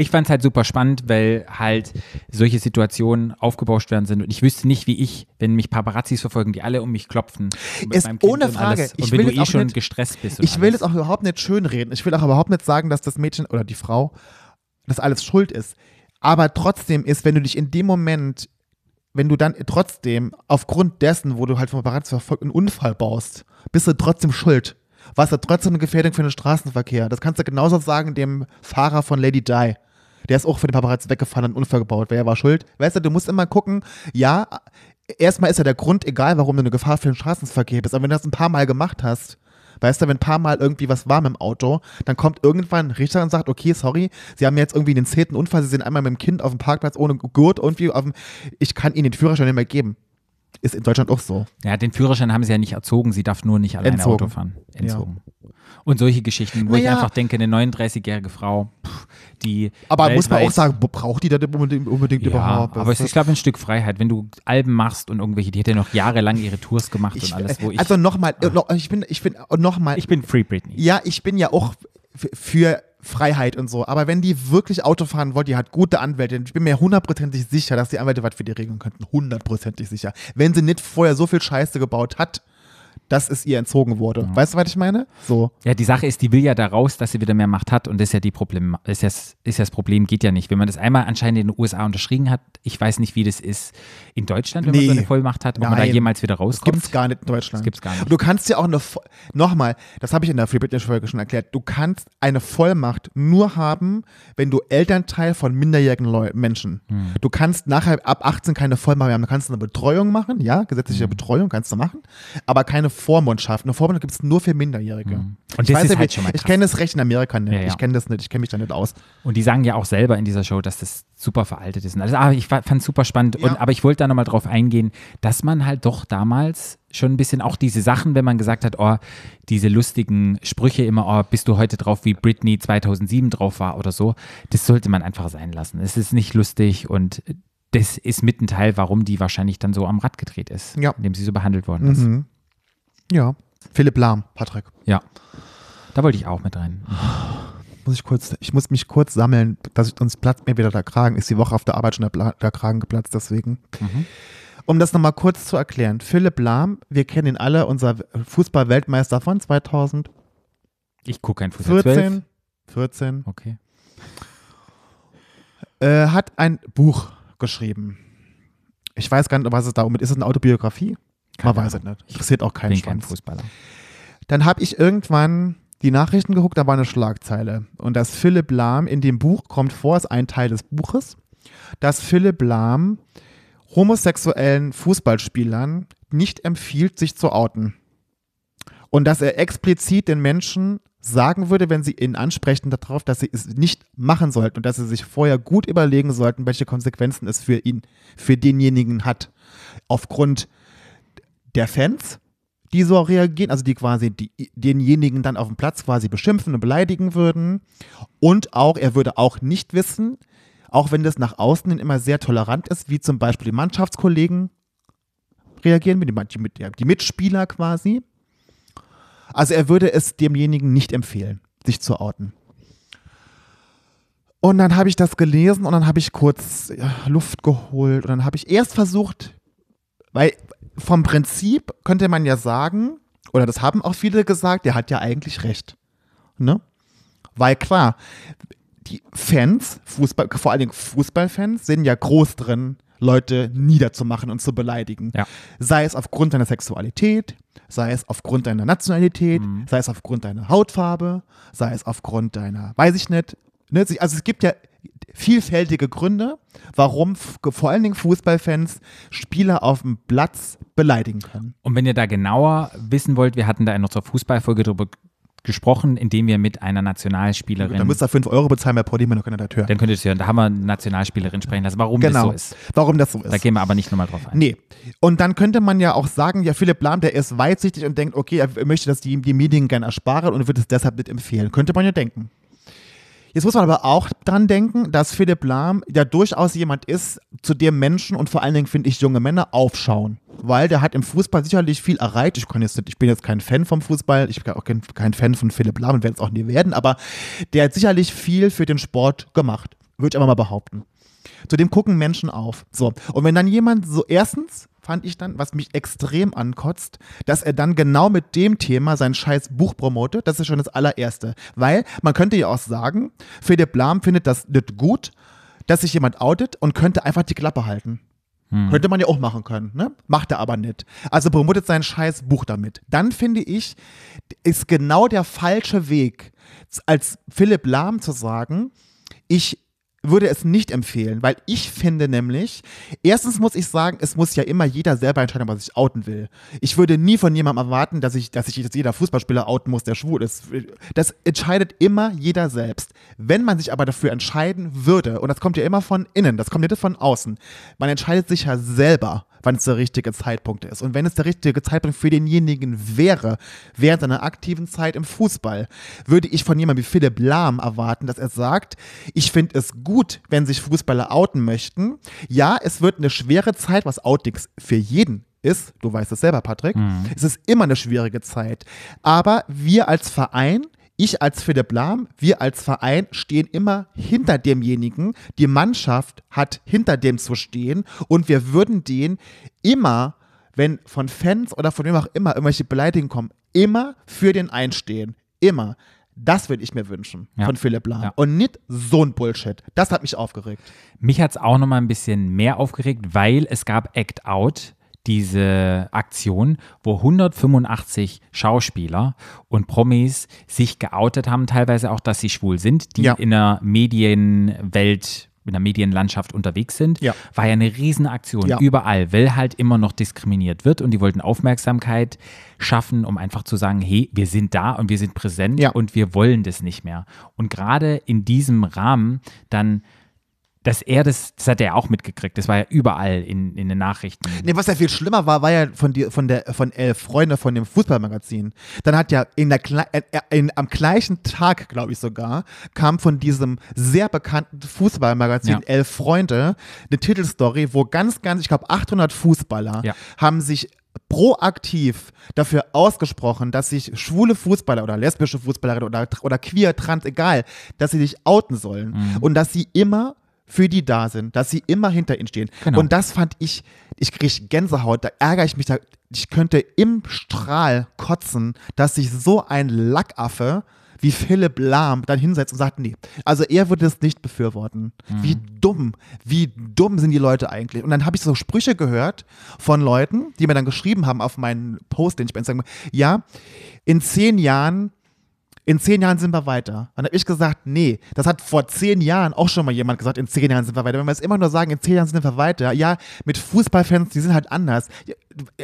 Ich fand es halt super spannend, weil halt solche Situationen aufgebauscht werden sind. Und ich wüsste nicht, wie ich, wenn mich Paparazzis verfolgen, die alle um mich klopfen. mit Ist ohne und Frage. Ich Und wenn will du eh schon nicht- gestresst bist. Und Ich will es auch überhaupt nicht schönreden. Ich will auch überhaupt nicht sagen, dass das Mädchen oder die Frau das alles schuld ist. Aber trotzdem ist, wenn du dich in dem Moment, wenn du dann trotzdem aufgrund dessen, wo du halt vom Paparazzi verfolgt, einen Unfall baust, bist du trotzdem schuld. Warst du trotzdem eine Gefährdung für den Straßenverkehr. Das kannst du genauso sagen dem Fahrer von Lady Di. Der ist auch für den Paparazzi weggefahren und einen Unfall gebaut. Wer war schuld? Weißt du, du musst immer gucken, ja, erstmal ist ja der Grund egal, warum du eine Gefahr für den Straßenverkehr bist. Aber wenn du das ein paar Mal gemacht hast, weißt du, wenn ein paar Mal irgendwie was war mit dem Auto, dann kommt irgendwann ein Richter und sagt, okay, sorry, Sie haben jetzt irgendwie den zehnten Unfall, Sie sind einmal mit dem Kind auf dem Parkplatz ohne Gurt irgendwie auf dem, ich kann Ihnen den Führerschein nicht mehr geben. Ist in Deutschland auch so. Ja, den Führerschein haben sie ja nicht erzogen, sie darf nur nicht alleine Entzogen. Auto fahren. Entzogen. Und solche Geschichten, wo ich Naja. einfach denke, eine 39-jährige Frau, pff, die. Aber muss man auch sagen, braucht die das unbedingt, unbedingt Ja, überhaupt? aber es ist, glaube ich, ein Stück Freiheit. Wenn du Alben machst und irgendwelche, die hätte noch jahrelang ihre Tours gemacht ich, und alles, wo ich. also nochmal, noch, ich bin, ich bin nochmal, ich bin Free Britney. Ja, ich bin ja auch für Freiheit und so. Aber wenn die wirklich Auto fahren wollt, die hat gute Anwälte. Ich bin mir hundertprozentig sicher, dass die Anwälte was für die regeln könnten. Hundertprozentig sicher. Wenn sie nicht vorher so viel Scheiße gebaut hat, dass es ihr entzogen wurde. Weißt du, was ich meine? So. Ja, die Sache ist, die will ja da raus, dass sie wieder mehr Macht hat und das ist ja die Problem, ist ja, ist ja das Problem, geht ja nicht. Wenn man das einmal anscheinend in den USA unterschrieben hat, ich weiß nicht, wie das ist in Deutschland, wenn man so Nee. eine Vollmacht hat, ob man da Nein. jemals wieder Das rauskommt. gibt's gar nicht in Deutschland. Das gibt's gar nicht. Du kannst ja auch eine, nochmal, das habe ich in der Free British Folge schon erklärt, du kannst eine Vollmacht nur haben, wenn du Elternteil von minderjährigen Leu Menschen. Hm. Du kannst nachher ab 18 keine Vollmacht mehr haben. Du kannst eine Betreuung machen, ja, gesetzliche Hm. Betreuung kannst du machen, aber keine Vormundschaft. Eine Vormundschaft gibt es nur für Minderjährige. Und ich das weiß ist ja, halt schon mal ich kenne das Recht in Amerika nicht. Ja. Ich kenne das nicht, ich kenne mich da nicht aus. Und die sagen ja auch selber in dieser Show, dass das super veraltet ist. Alles. Aber ich fand es super spannend. Und, aber ich wollte da nochmal drauf eingehen, dass man halt doch damals schon ein bisschen auch diese Sachen, wenn man gesagt hat, oh, diese lustigen Sprüche immer, oh, bist du heute drauf, wie Britney 2007 drauf war oder so, das sollte man einfach sein lassen. Es ist nicht lustig und das ist mit ein Teil, warum die wahrscheinlich dann so am Rad gedreht ist, Ja. indem sie so behandelt worden ist. Mhm. Ja. Philipp Lahm, Patrick. Ja. Da wollte ich auch mit rein. muss ich kurz, ich muss mich kurz sammeln, dass ich, uns platzt mir wieder der Kragen. Ist die Woche auf der Arbeit schon der, der Kragen geplatzt, deswegen. Um das nochmal kurz zu erklären. Philipp Lahm, wir kennen ihn alle, unser Fußball-Weltmeister von 2014, Ich gucke kein Fußball. 12. 14, Okay. äh, hat ein Buch geschrieben. Ich weiß gar nicht, was es darum geht. Ist es eine Autobiografie? Man Keine weiß es nicht. Interessiert auch keinen Bin kein Schwanz. Fußballer. Dann habe ich irgendwann die Nachrichten geguckt, da war eine Schlagzeile. Und dass Philipp Lahm in dem Buch kommt vor, ist ein Teil des Buches, dass Philipp Lahm homosexuellen Fußballspielern nicht empfiehlt, sich zu outen. Und dass er explizit den Menschen sagen würde, wenn sie ihn ansprechen darauf, dass sie es nicht machen sollten und dass sie sich vorher gut überlegen sollten, welche Konsequenzen es für ihn, für denjenigen hat. Aufgrund der Fans, die so reagieren, also die quasi die, denjenigen dann auf dem Platz quasi beschimpfen und beleidigen würden. Und auch, er würde auch nicht wissen, auch wenn das nach außen hin immer sehr tolerant ist, wie zum Beispiel die Mannschaftskollegen reagieren, die, mit, die Mitspieler quasi. Also er würde es demjenigen nicht empfehlen, sich zu outen. Und dann habe ich das gelesen und dann habe ich kurz ja, Luft geholt und dann habe ich erst versucht, weil vom Prinzip könnte man ja sagen, oder das haben auch viele gesagt, der hat ja eigentlich recht. Ne? Weil klar, die Fans, Fußball, vor allen Dingen Fußballfans, sind ja groß drin, Leute niederzumachen und zu beleidigen. Ja. Sei es aufgrund deiner Sexualität, sei es aufgrund deiner Nationalität, sei es aufgrund deiner Hautfarbe, sei es aufgrund deiner, weiß ich nicht. Ne? Also es gibt ja vielfältige Gründe, warum vor allen Dingen Fußballfans Spieler auf dem Platz beleidigen können. Und wenn ihr da genauer wissen wollt, wir hatten da in unserer Fußballfolge drüber gesprochen, indem wir mit einer Nationalspielerin, Da müsst ihr 5 Euro bezahlen bei Podimo, dann könnt ihr das hören. dann könnt ihr es hören, da haben wir eine Nationalspielerin sprechen lassen, warum das Genau. so ist. Warum das so ist. Da gehen wir aber nicht nochmal drauf ein. Nee. Und dann könnte man ja auch sagen, ja, Philipp Lahm, der ist weitsichtig und denkt, okay, er möchte, dass die, die Medien gerne ersparen und wird es deshalb nicht empfehlen. Könnte man ja denken. Jetzt muss man aber auch dran denken, dass Philipp Lahm ja durchaus jemand ist, zu dem Menschen und vor allen Dingen, finde ich, junge Männer aufschauen. Weil der hat im Fußball sicherlich viel erreicht. Ich, kann jetzt, ich bin jetzt kein Fan vom Fußball, ich bin auch kein, kein Fan von Philipp Lahm und werde es auch nie werden, aber der hat sicherlich viel für den Sport gemacht. Würde ich aber mal behaupten. Zu dem gucken Menschen auf. So. Und wenn dann jemand so, erstens fand ich dann, was mich extrem ankotzt, dass er dann genau mit dem Thema sein scheiß Buch promotet. Das ist schon das allererste. Weil man könnte ja auch sagen, Philipp Lahm findet das nicht gut, dass sich jemand outet und könnte einfach die Klappe halten. Könnte man ja auch machen können, ne? Macht er aber nicht. Also promotet sein scheiß Buch damit. Dann finde ich, ist genau der falsche Weg, als Philipp Lahm zu sagen, ich würde es nicht empfehlen, weil ich finde nämlich, erstens muss ich sagen, es muss ja immer jeder selber entscheiden, was ich outen will. Ich würde nie von jemandem erwarten, dass ich, dass ich jetzt jeder Fußballspieler outen muss, der schwul ist. Das entscheidet immer jeder selbst. Wenn man sich aber dafür entscheiden würde, und das kommt ja immer von innen, das kommt nicht von außen, man entscheidet sich ja selber, wann es der richtige Zeitpunkt ist. Und wenn es der richtige Zeitpunkt für denjenigen wäre, während seiner aktiven Zeit im Fußball, würde ich von jemandem wie Philipp Lahm erwarten, dass er sagt, ich finde es gut, wenn sich Fußballer outen möchten. Ja, es wird eine schwere Zeit, was Outings für jeden ist, du weißt es selber, Patrick, es ist immer eine schwierige Zeit. Aber wir als Verein ich als Philipp Lahm, wir als Verein stehen immer hinter demjenigen. Die Mannschaft hat hinter dem zu stehen und wir würden den immer, wenn von Fans oder von wem auch immer irgendwelche Beleidigungen kommen, immer für den einstehen. Immer. Das würde ich mir wünschen Ja. von Philipp Lahm. Ja. Und nicht so ein Bullshit. Das hat mich aufgeregt. Mich hat es auch noch mal ein bisschen mehr aufgeregt, weil es gab Act Out, diese Aktion, wo 185 Schauspieler und Promis sich geoutet haben, teilweise auch, dass sie schwul sind, die Ja. in der Medienwelt, in der Medienlandschaft unterwegs sind. Ja. War ja eine Riesenaktion, Ja. überall, weil halt immer noch diskriminiert wird und die wollten Aufmerksamkeit schaffen, um einfach zu sagen, hey, wir sind da und wir sind präsent Ja. und wir wollen das nicht mehr. Und gerade in diesem Rahmen dann dass er das, das hat er auch mitgekriegt, das war ja überall in, in den Nachrichten. Nee, was ja viel schlimmer war, war ja von, die, von, der, von Elf Freunde von dem Fußballmagazin. Dann hat ja in der, äh, äh, in, am gleichen Tag, glaube ich sogar, kam von diesem sehr bekannten Fußballmagazin Ja. Elf Freunde eine Titelstory, wo ganz, ganz, ich glaube 800 Fußballer Ja. haben sich proaktiv dafür ausgesprochen, dass sich schwule Fußballer oder lesbische Fußballerinnen oder, oder queer, trans, egal, dass sie sich outen sollen Mhm. und dass sie immer für die da sind, dass sie immer hinter ihnen stehen. Genau. Und das fand ich, ich kriege Gänsehaut, da ärgere ich mich, da, ich könnte im Strahl kotzen, dass sich so ein Lackaffe wie Philipp Lahm dann hinsetzt und sagt, nee, also er würde es nicht befürworten. Wie dumm, wie dumm sind die Leute eigentlich? Und dann habe ich so Sprüche gehört von Leuten, die mir dann geschrieben haben auf meinen Post, den ich bei Instagram, ja, in zehn Jahren in zehn Jahren sind wir weiter. Dann habe ich gesagt, nee, das hat vor zehn Jahren auch schon mal jemand gesagt, in zehn Jahren sind wir weiter. Wenn wir jetzt immer nur sagen, in zehn Jahren sind wir weiter, ja, mit Fußballfans, die sind halt anders.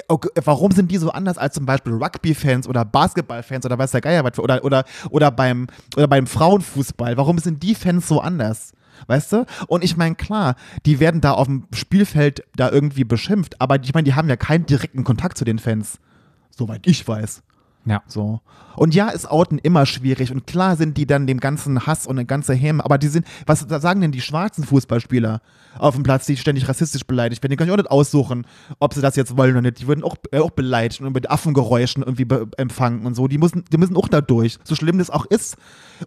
Okay, Warum sind die so anders als zum Beispiel Rugby-Fans oder Basketball-Fans oder weiß der Geier was oder, oder, oder, beim, oder beim Frauenfußball? Warum sind die Fans so anders? Weißt du? Und ich meine, klar, die werden da auf dem Spielfeld da irgendwie beschimpft, aber ich meine, die haben ja keinen direkten Kontakt zu den Fans. Soweit ich weiß. Ja. So. Und ja, ist Outen immer schwierig und klar sind die dann dem ganzen Hass und eine ganze Häme, aber die sind, was sagen denn die schwarzen Fußballspieler auf dem Platz, die ständig rassistisch beleidigt werden? Die können sich auch nicht aussuchen, ob sie das jetzt wollen oder nicht. Die würden auch, äh, auch beleidigt und mit Affengeräuschen irgendwie empfangen und so. Die müssen, die müssen auch da durch, so schlimm das auch ist.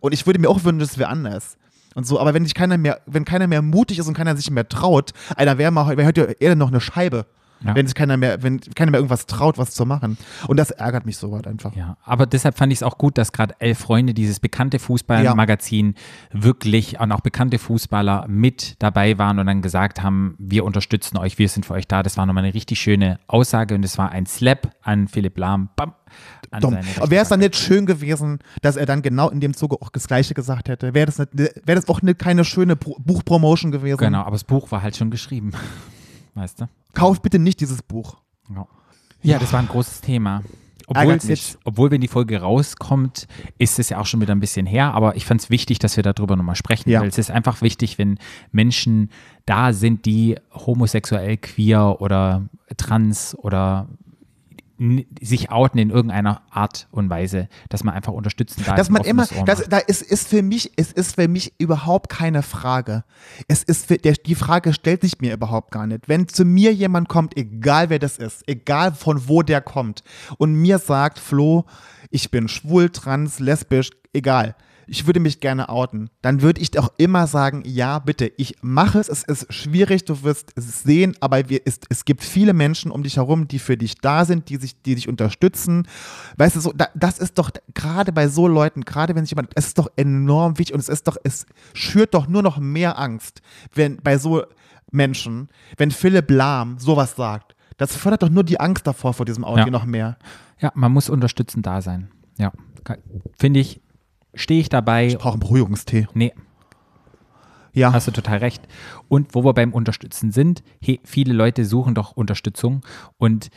Und ich würde mir auch wünschen, es wäre anders. Und so, aber wenn sich keiner mehr, wenn keiner mehr mutig ist und keiner sich mehr traut, einer wäre mal, wer hört ja eher noch eine Scheibe. Ja. Wenn sich keiner mehr, wenn keiner mehr irgendwas traut, was zu machen. Und das ärgert mich so weit einfach. Ja, aber deshalb fand ich es auch gut, dass gerade Elf Freunde, dieses bekannte Fußballmagazin, wirklich und auch bekannte Fußballer mit dabei waren und dann gesagt haben, wir unterstützen euch, wir sind für euch da. Das war nochmal eine richtig schöne Aussage und es war ein Slap an Philipp Lahm. Bam, wäre es dann nicht schön gewesen, dass er dann genau in dem Zuge auch das Gleiche gesagt hätte? Wäre das, nicht- wäre das auch eine, keine schöne Pro- Buchpromotion gewesen? Genau, aber das Buch war halt schon geschrieben. Weißt du? Kauft bitte nicht dieses Buch. Ja. Ja, das war ein großes Thema. Obwohl, jetzt, obwohl, wenn die Folge rauskommt, ist es ja auch schon wieder ein bisschen her, aber ich fand es wichtig, dass wir darüber nochmal sprechen, Ja. weil es ist einfach wichtig, wenn Menschen da sind, die homosexuell, queer oder trans oder sich outen in irgendeiner Art und Weise, dass man einfach unterstützen darf. dass man immer, das, da ist, ist für mich, es ist für mich überhaupt keine Frage. Es ist für, der, die Frage stellt sich mir überhaupt gar nicht. Wenn zu mir jemand kommt, egal wer das ist, egal von wo der kommt, und mir sagt, Flo, ich bin schwul, trans, lesbisch, egal. Ich würde mich gerne outen. Dann würde ich auch immer sagen, ja, bitte, ich mache es. Es ist schwierig, du wirst es sehen, aber wir, es, es gibt viele Menschen um dich herum, die für dich da sind, die sich, die dich unterstützen. Weißt du, so, da, das ist doch gerade bei so Leuten, gerade wenn sich jemand, es ist doch enorm wichtig und es ist doch, es schürt doch nur noch mehr Angst, wenn bei so Menschen, wenn Philipp Lahm sowas sagt. Das fördert doch nur die Angst davor vor diesem Audio Ja. noch mehr. Ja, man muss unterstützend da sein. Ja, finde ich, stehe ich dabei. Ich brauche einen Beruhigungstee. Nee, Ja. Hast du total recht. Und wo wir beim Unterstützen sind, hey, viele Leute suchen doch Unterstützung und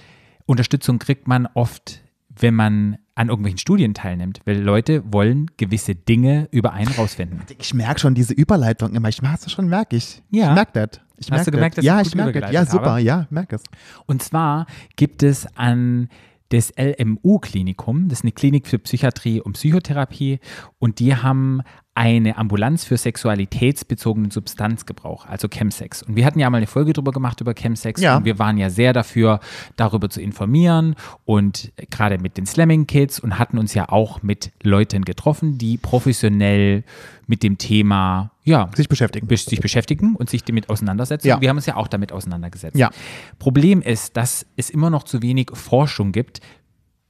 Unterstützung kriegt man oft, wenn man an irgendwelchen Studien teilnimmt, weil Leute wollen gewisse Dinge über einen rausfinden. Ich merke schon diese Überleitung immer. Ich merke es schon, merke ich. Ja. Ich merke das. Ich Hast merk du gemerkt, das? dass Ja, ich merke das. Ja, super. habe? Ja, merke es. Und zwar gibt es an das LMU-Klinikum, das ist eine Klinik für Psychiatrie und Psychotherapie, und die haben eine Ambulanz für sexualitätsbezogenen Substanzgebrauch, also Chemsex. Und wir hatten ja mal eine Folge drüber gemacht über Chemsex Ja. und wir waren ja sehr dafür, darüber zu informieren und gerade mit den Slamming Kids und hatten uns ja auch mit Leuten getroffen, die professionell mit dem Thema ja, sich beschäftigen. besch- sich beschäftigen und sich damit auseinandersetzen. Ja. Wir haben uns ja auch damit auseinandergesetzt. Ja. Problem ist, dass es immer noch zu wenig Forschung gibt,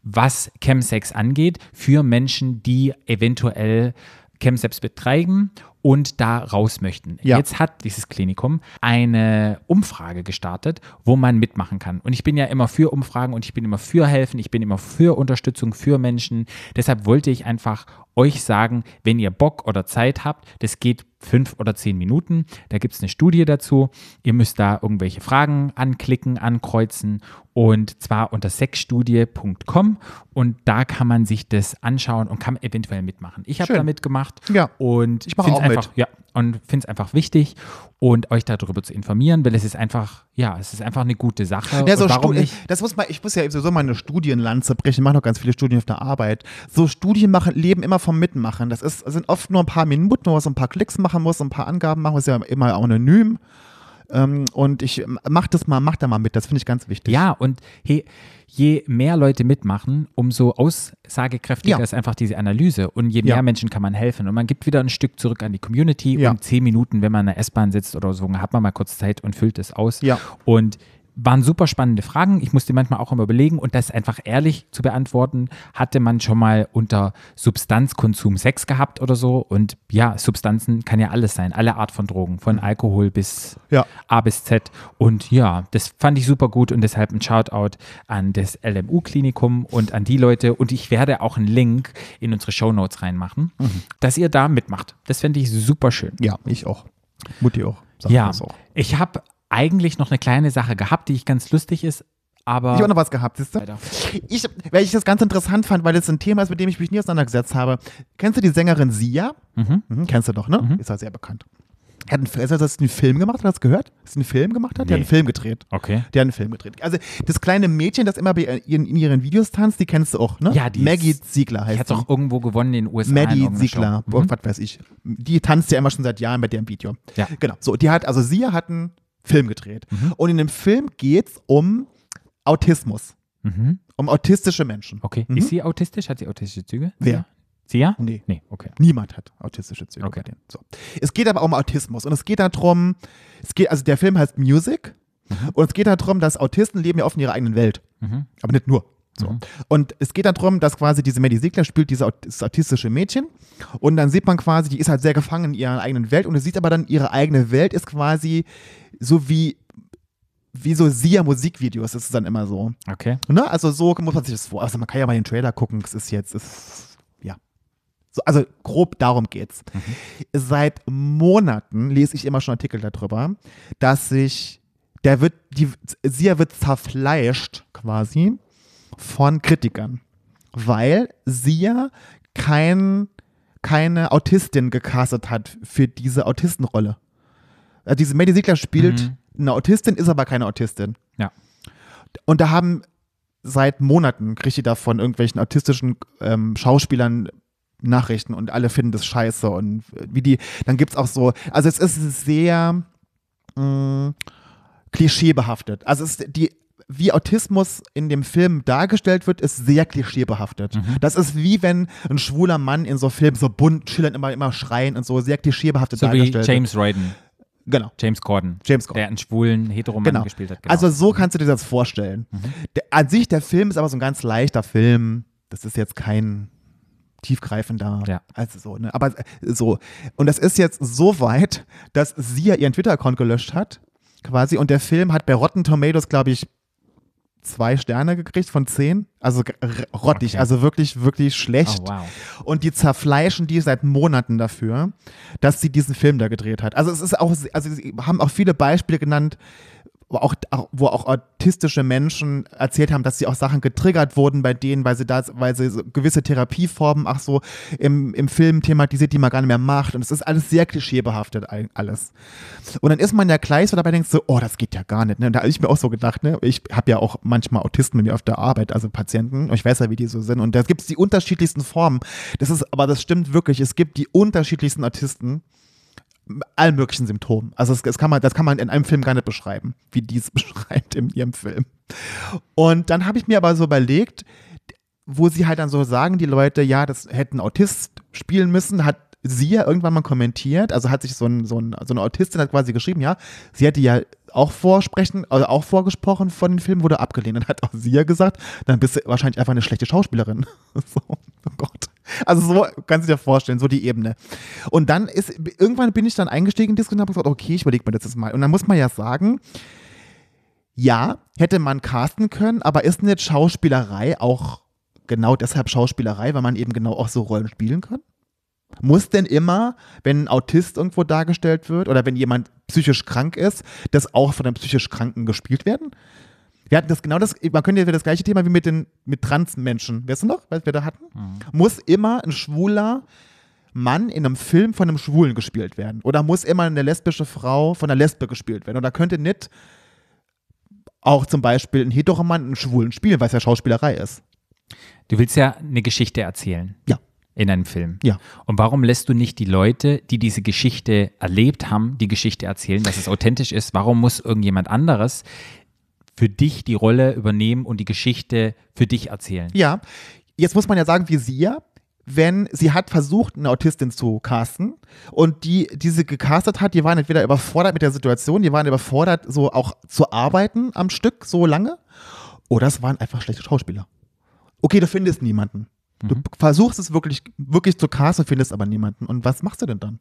was Chemsex angeht, für Menschen, die eventuell Chemsex betreiben und da raus möchten. Ja. Jetzt hat dieses Klinikum eine Umfrage gestartet, wo man mitmachen kann. Und ich bin ja immer für Umfragen und ich bin immer für helfen, ich bin immer für Unterstützung für Menschen. Deshalb wollte ich einfach euch sagen, wenn ihr Bock oder Zeit habt, das geht fünf oder zehn Minuten. Da gibt es eine Studie dazu. Ihr müsst da irgendwelche Fragen anklicken, ankreuzen und zwar unter sexstudie.com und da kann man sich das anschauen und kann eventuell mitmachen. Ich habe da mitgemacht Ja. und Ich auch mit. einfach, ja, und finde es einfach wichtig und euch darüber zu informieren, weil es ist einfach, ja, es ist einfach eine gute Sache. Ja, so warum nicht? Das muss man, ich muss ja sowieso mal eine Studienlanze brechen. Ich mache noch ganz viele Studien auf der Arbeit. So Studien machen, leben immer vom Mitmachen. Das ist, sind oft nur ein paar Minuten, wo man so ein paar Klicks machen muss, ein paar Angaben machen muss, ja immer anonym. Ähm, und ich mach das mal, mach da mal mit. Das finde ich ganz wichtig. Ja, und hey, je mehr Leute mitmachen, umso aussagekräftiger Ja. ist einfach diese Analyse und je mehr Ja. Menschen kann man helfen. Und man gibt wieder ein Stück zurück an die Community Ja. und zehn Minuten, wenn man in der S-Bahn sitzt oder so, hat man mal kurz Zeit und füllt es aus. Ja. Und waren super spannende Fragen. Ich musste manchmal auch immer überlegen und das einfach ehrlich zu beantworten. Hatte man schon mal unter Substanzkonsum Sex gehabt oder so? Und ja, Substanzen kann ja alles sein. Alle Art von Drogen, von Alkohol bis Ja. A bis Z. Und ja, das fand ich super gut und deshalb ein Shoutout an das LMU-Klinikum und an die Leute. Und ich werde auch einen Link in unsere Shownotes reinmachen, dass ihr da mitmacht. Das fände ich super schön. Ja, ich auch. Mutti auch. Sagt Ja, das auch. ich habe eigentlich noch eine kleine Sache gehabt, die ich ganz lustig ist, aber. Ich habe noch was gehabt, siehst du? Ich, weil ich das ganz interessant fand, weil es ein Thema ist, mit dem ich mich nie auseinandergesetzt habe. Kennst du die Sängerin Sia? Mhm. kennst du doch, ne? Ist ja sehr bekannt. Er hat einen, also, dass sie einen Film gemacht hat, hast du gehört? Dass sie einen Film gemacht hat? Die hat Nee. einen Film gedreht. Okay. Der hat einen Film gedreht. Also das kleine Mädchen, das immer bei ihren, in ihren Videos tanzt, die kennst du auch, ne? Ja, die ist- Maggie Ziegler Ich heißt hatte sie. auch irgendwo gewonnen in den USA. irgendeiner Ziegler, oh, Mhm. was weiß ich. Die tanzt ja immer schon seit Jahren bei dem Video. Ja. Genau. So, die hat, also sie hat einen Film gedreht. Mhm. Und in dem Film geht es um Autismus. Mhm. Um autistische Menschen. Okay. Mhm. Ist sie autistisch? Hat sie autistische Züge? Wer? Sie ja? Nee. Nee, okay. Niemand hat autistische Züge. Okay. bei denen. So. Es geht aber um Autismus und es geht darum, es geht, also der Film heißt Music und es geht darum, dass Autisten leben ja oft in ihrer eigenen Welt, Mhm. aber nicht nur. So. Und es geht darum, dass quasi diese Maddie Siegler spielt diese aut- das autistische Mädchen und dann sieht man quasi, die ist halt sehr gefangen in ihrer eigenen Welt und du siehst aber dann, ihre eigene Welt ist quasi so wie, wie so Sia-Musikvideos, das ist dann immer so. Okay. Ne? Also so muss man sich das vor. Also man kann ja mal den Trailer gucken. Es ist jetzt, es ist, ja. So, also grob darum geht's. Seit Monaten lese ich immer schon Artikel darüber, dass sich, der wird, die, Sia wird zerfleischt quasi von Kritikern, weil Sia kein, keine Autistin gecastet hat für diese Autistenrolle. Also diese Maddie Siegler spielt Mhm. eine Autistin, ist aber keine Autistin. Ja. Und da haben seit Monaten kriegt die da von irgendwelchen autistischen ähm, Schauspielern Nachrichten und alle finden das scheiße und wie die, dann gibt es auch so, also es ist sehr mh, klischeebehaftet. Also es ist die, wie Autismus in dem Film dargestellt wird, ist sehr klischeebehaftet. Das ist wie wenn ein schwuler Mann in so Filmen so bunt schillernd immer, immer schreien und so sehr klischeebehaftet So wie dargestellt James Royden, wird. Genau. James Corden. James Corden. Der einen schwulen Heteromann Genau. gespielt hat. Genau. Also so kannst du dir das vorstellen. Der, an sich, der Film ist aber so ein ganz leichter Film. Das ist jetzt kein tiefgreifender, Ja. also so, ne? Aber äh, so. Und das ist jetzt so weit, dass sie ja ihren Twitter-Account gelöscht hat, quasi. Und der Film hat bei Rotten Tomatoes, glaube ich, zwei Sterne gekriegt von zehn. Also rottig, Okay. also wirklich, wirklich schlecht. oh, wow. Und die zerfleischen die seit Monaten dafür, dass sie diesen Film da gedreht hat. Also es ist auch, also sie haben auch viele Beispiele genannt, wo auch, auch- wo auch autistische Menschen erzählt haben, dass sie auch Sachen getriggert wurden bei denen, weil sie da, weil sie so gewisse Therapieformen, ach so, im, im Film thematisiert, die man gar nicht mehr macht. Und es ist alles sehr klischeebehaftet, all- alles. Und dann ist man ja gleich so dabei, denkt so, oh, das geht ja gar nicht. Ne? Und da habe ich mir auch so gedacht, ne? ich habe ja auch manchmal Autisten mit mir auf der Arbeit, also Patienten. Und ich weiß ja, wie die so sind. Und da gibt es die unterschiedlichsten Formen. Das ist, aber das stimmt wirklich. Es gibt die unterschiedlichsten Autisten allen möglichen Symptomen. Also das, das, kann man, das kann man in einem Film gar nicht beschreiben, wie die es beschreibt in ihrem Film. Und dann habe ich mir aber so überlegt, wo sie halt dann so sagen, die Leute, ja, das hätten Autist spielen müssen, hat sie ja irgendwann mal kommentiert, also hat sich so, ein, so, ein, so eine Autistin hat quasi geschrieben, ja, sie hätte ja auch vorsprechen, also auch vorgesprochen von den Filmen, wurde abgelehnt. Dann hat auch sie ja gesagt, dann bist du wahrscheinlich einfach eine schlechte Schauspielerin. so, oh Gott. Also so kannst du dir vorstellen, so die Ebene. Und dann ist, irgendwann bin ich dann eingestiegen in die Diskussion und habe gesagt, okay, ich überlege mir das jetzt mal. Und dann muss man ja sagen, ja, hätte man casten können, aber ist nicht Schauspielerei auch genau deshalb Schauspielerei, weil man eben genau auch so Rollen spielen kann? Muss denn immer, wenn ein Autist irgendwo dargestellt wird oder wenn jemand psychisch krank ist, das auch von einem psychisch Kranken gespielt werden? Wir hatten das genau das, man könnte ja das gleiche Thema wie mit den mit Transmenschen. Weißt du noch, was wir da hatten? Muss immer ein schwuler Mann in einem Film von einem Schwulen gespielt werden? Oder muss immer eine lesbische Frau von einer Lesbe gespielt werden? Oder könnte nicht auch zum Beispiel ein Heteromann einen Schwulen spielen, weil es ja Schauspielerei ist? Du willst ja eine Geschichte erzählen. Ja. In einem Film. Ja. Und warum lässt du nicht die Leute, die diese Geschichte erlebt haben, die Geschichte erzählen, dass es authentisch ist? Warum muss irgendjemand anderes für dich die Rolle übernehmen und die Geschichte für dich erzählen? Ja, jetzt muss man ja sagen, wie sie ja, wenn sie hat versucht, eine Autistin zu casten und die, die sie gecastet hat, die waren entweder überfordert mit der Situation, die waren überfordert, so auch zu arbeiten am Stück so lange, oder es waren einfach schlechte Schauspieler. Okay, du findest niemanden. Du versuchst es wirklich, wirklich zu casten, findest aber niemanden. Und was machst du denn dann?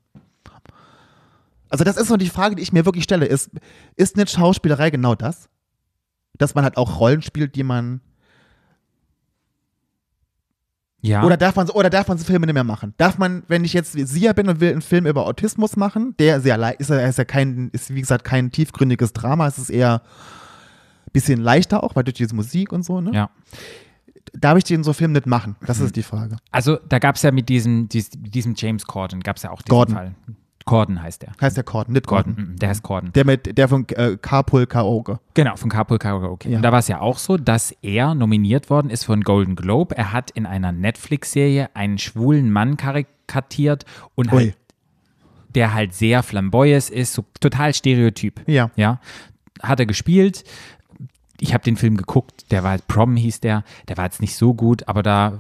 Also, das ist so die Frage, die ich mir wirklich stelle. Ist, ist nicht Schauspielerei genau das? Dass man halt auch Rollen spielt, die man Ja. Oder darf man oder darf man so Filme nicht mehr machen? Darf man, wenn ich jetzt Sia bin und will einen Film über Autismus machen, der sehr leicht ist, ja- ist ja kein, ist wie gesagt kein tiefgründiges Drama, es ist eher ein bisschen leichter auch, weil durch diese Musik und so, ne? ja. Darf ich den so Film nicht machen? Das ist die Frage. Also da gab es ja mit diesem, dies, diesem James Corden, gab es ja auch diesen Gordon. Fall. Corden heißt der. Heißt der Corden, nicht Gordon. Gordon, mm, der heißt Corden. Der mit der von äh, Carpool Karaoke. Genau, von Carpool Karaoke. Ja. Und da war es ja auch so, dass er nominiert worden ist für einen Golden Globe. Er hat in einer Netflix-Serie einen schwulen Mann karikatiert und halt, der halt sehr flamboyant ist, so total stereotyp. Ja. Ja. Hat er gespielt. Ich habe den Film geguckt, der war Prom hieß der, der war jetzt nicht so gut, aber da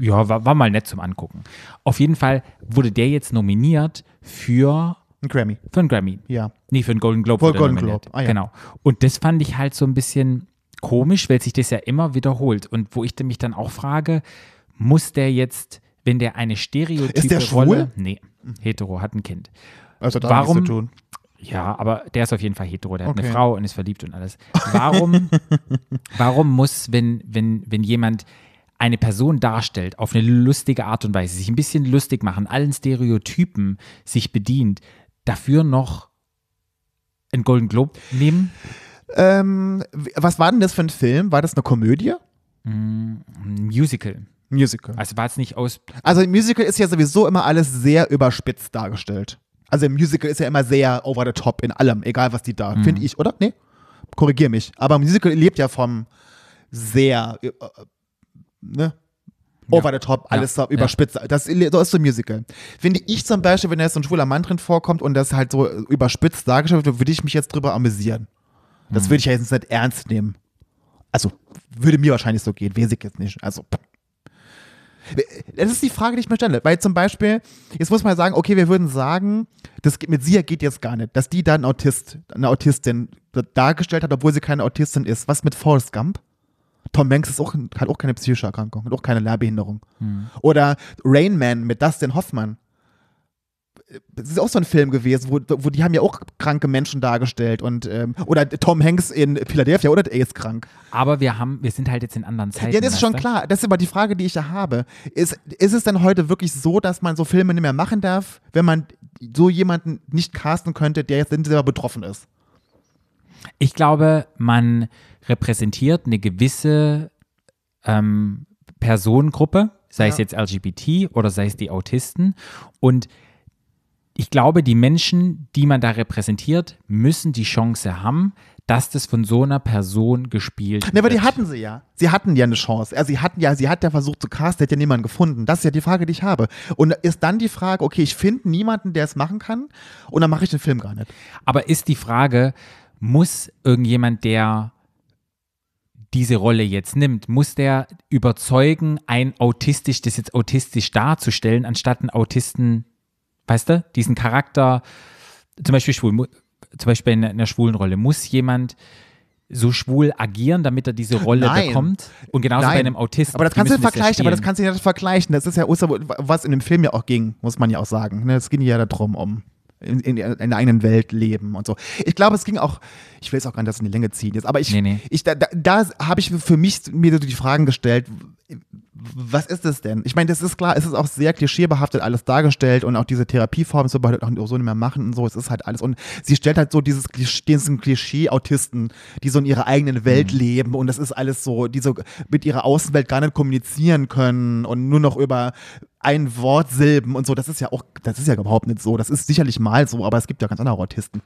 ja, war, war mal nett zum Angucken. Auf jeden Fall wurde der jetzt nominiert für, Ein Grammy. für einen Grammy. Ja. Nee, für einen Golden Globe. Für Golden nominiert. Globe. Ah, ja. Genau. Und das fand ich halt so ein bisschen komisch, weil sich das ja immer wiederholt. Und wo ich mich dann auch frage, muss der jetzt, wenn der eine stereotype Ist der schwul? Rolle, nee, hetero, hat ein Kind. Also da Warum- nichts zu tun. Ja, aber der ist auf jeden Fall hetero, der hat Okay. eine Frau und ist verliebt und alles. Warum, warum muss, wenn, wenn, wenn jemand eine Person darstellt, auf eine lustige Art und Weise, sich ein bisschen lustig machen, allen Stereotypen sich bedient, dafür noch einen Golden Globe nehmen? Ähm, was war denn das für ein Film? War das eine Komödie? Ein Musical. Musical. Also war es nicht aus. Also im Musical ist ja sowieso immer alles sehr überspitzt dargestellt. Also im Musical ist ja immer sehr over the top in allem, egal was die da, finde ich, oder? Nee? Korrigier mich. Aber Musical lebt ja vom sehr, äh, ne? Over the top, alles Ja. so überspitzt. Das so ist so ein Musical. Finde ich zum Beispiel, wenn da jetzt so ein schwuler Mann drin vorkommt und das halt so überspitzt dargestellt wird, würde ich mich jetzt drüber amüsieren. Das würde ich ja jetzt nicht ernst nehmen. Also, würde mir wahrscheinlich so gehen, weiß ich jetzt nicht. Also, das ist die Frage, die ich mir stelle. Weil zum Beispiel, jetzt muss man sagen, okay, wir würden sagen, das mit Sia geht jetzt gar nicht, dass die da einen Autist, eine Autistin dargestellt hat, obwohl sie keine Autistin ist. Was mit Forrest Gump? Tom Hanks ist auch, hat auch keine psychische Erkrankung, hat auch keine Lehrbehinderung. Oder Rain Man mit Dustin Hoffmann. Das ist auch so ein Film gewesen, wo, wo die haben ja auch kranke Menschen dargestellt und ähm, oder Tom Hanks in Philadelphia oder der ist krank. Aber wir haben, wir sind halt jetzt in anderen Zeiten. Ja, das ist schon du? klar. Das ist aber die Frage, die ich da habe. Ist, ist es denn heute wirklich so, dass man so Filme nicht mehr machen darf, wenn man so jemanden nicht casten könnte, der jetzt selber betroffen ist? Ich glaube, man repräsentiert eine gewisse ähm, Personengruppe, sei es Ja. jetzt LGBT oder sei es die Autisten. Und ich glaube, die Menschen, die man da repräsentiert, müssen die Chance haben, dass das von so einer Person gespielt Ne, aber wird. die hatten sie ja. Sie hatten ja eine Chance. Also sie hatten ja, sie hat ja versucht zu casten, hat ja niemanden gefunden. Das ist ja die Frage, die ich habe. Und ist dann die Frage, okay, ich finde niemanden, der es machen kann, und dann mache ich den Film gar nicht. Aber ist die Frage, muss irgendjemand, der diese Rolle jetzt nimmt, muss der überzeugen, ein autistisch, das jetzt autistisch darzustellen, anstatt einen Autisten Weißt du, diesen Charakter, zum Beispiel schwul, zum Beispiel in einer schwulen Rolle, muss jemand so schwul agieren, damit er diese Rolle Nein. bekommt? Und genauso bei einem Autisten. Aber das kannst du müssen ja vergleichen, aber das kannst du nicht vergleichen. Das ist ja was in dem Film ja auch ging, muss man ja auch sagen. Ne, Es ging ja darum, um in, in, in der eigenen Welt leben und so. Ich glaube, es ging auch, ich will es auch gar nicht das in die Länge ziehen jetzt, aber ich, Nee, nee. ich da, da, da habe ich für mich mir so die Fragen gestellt, was ist es denn? Ich meine, das ist klar, es ist auch sehr klischeebehaftet alles dargestellt und auch diese Therapieformen so halt auch so nicht mehr machen und so, es ist halt alles. Und sie stellt halt so dieses Klischee, diesen Klischee-Autisten, die so in ihrer eigenen Welt leben und das ist alles so, die so mit ihrer Außenwelt gar nicht kommunizieren können und nur noch über ein Wort Silben und so. Das ist ja auch, das ist ja überhaupt nicht so. Das ist sicherlich mal so, aber es gibt ja ganz andere Autisten.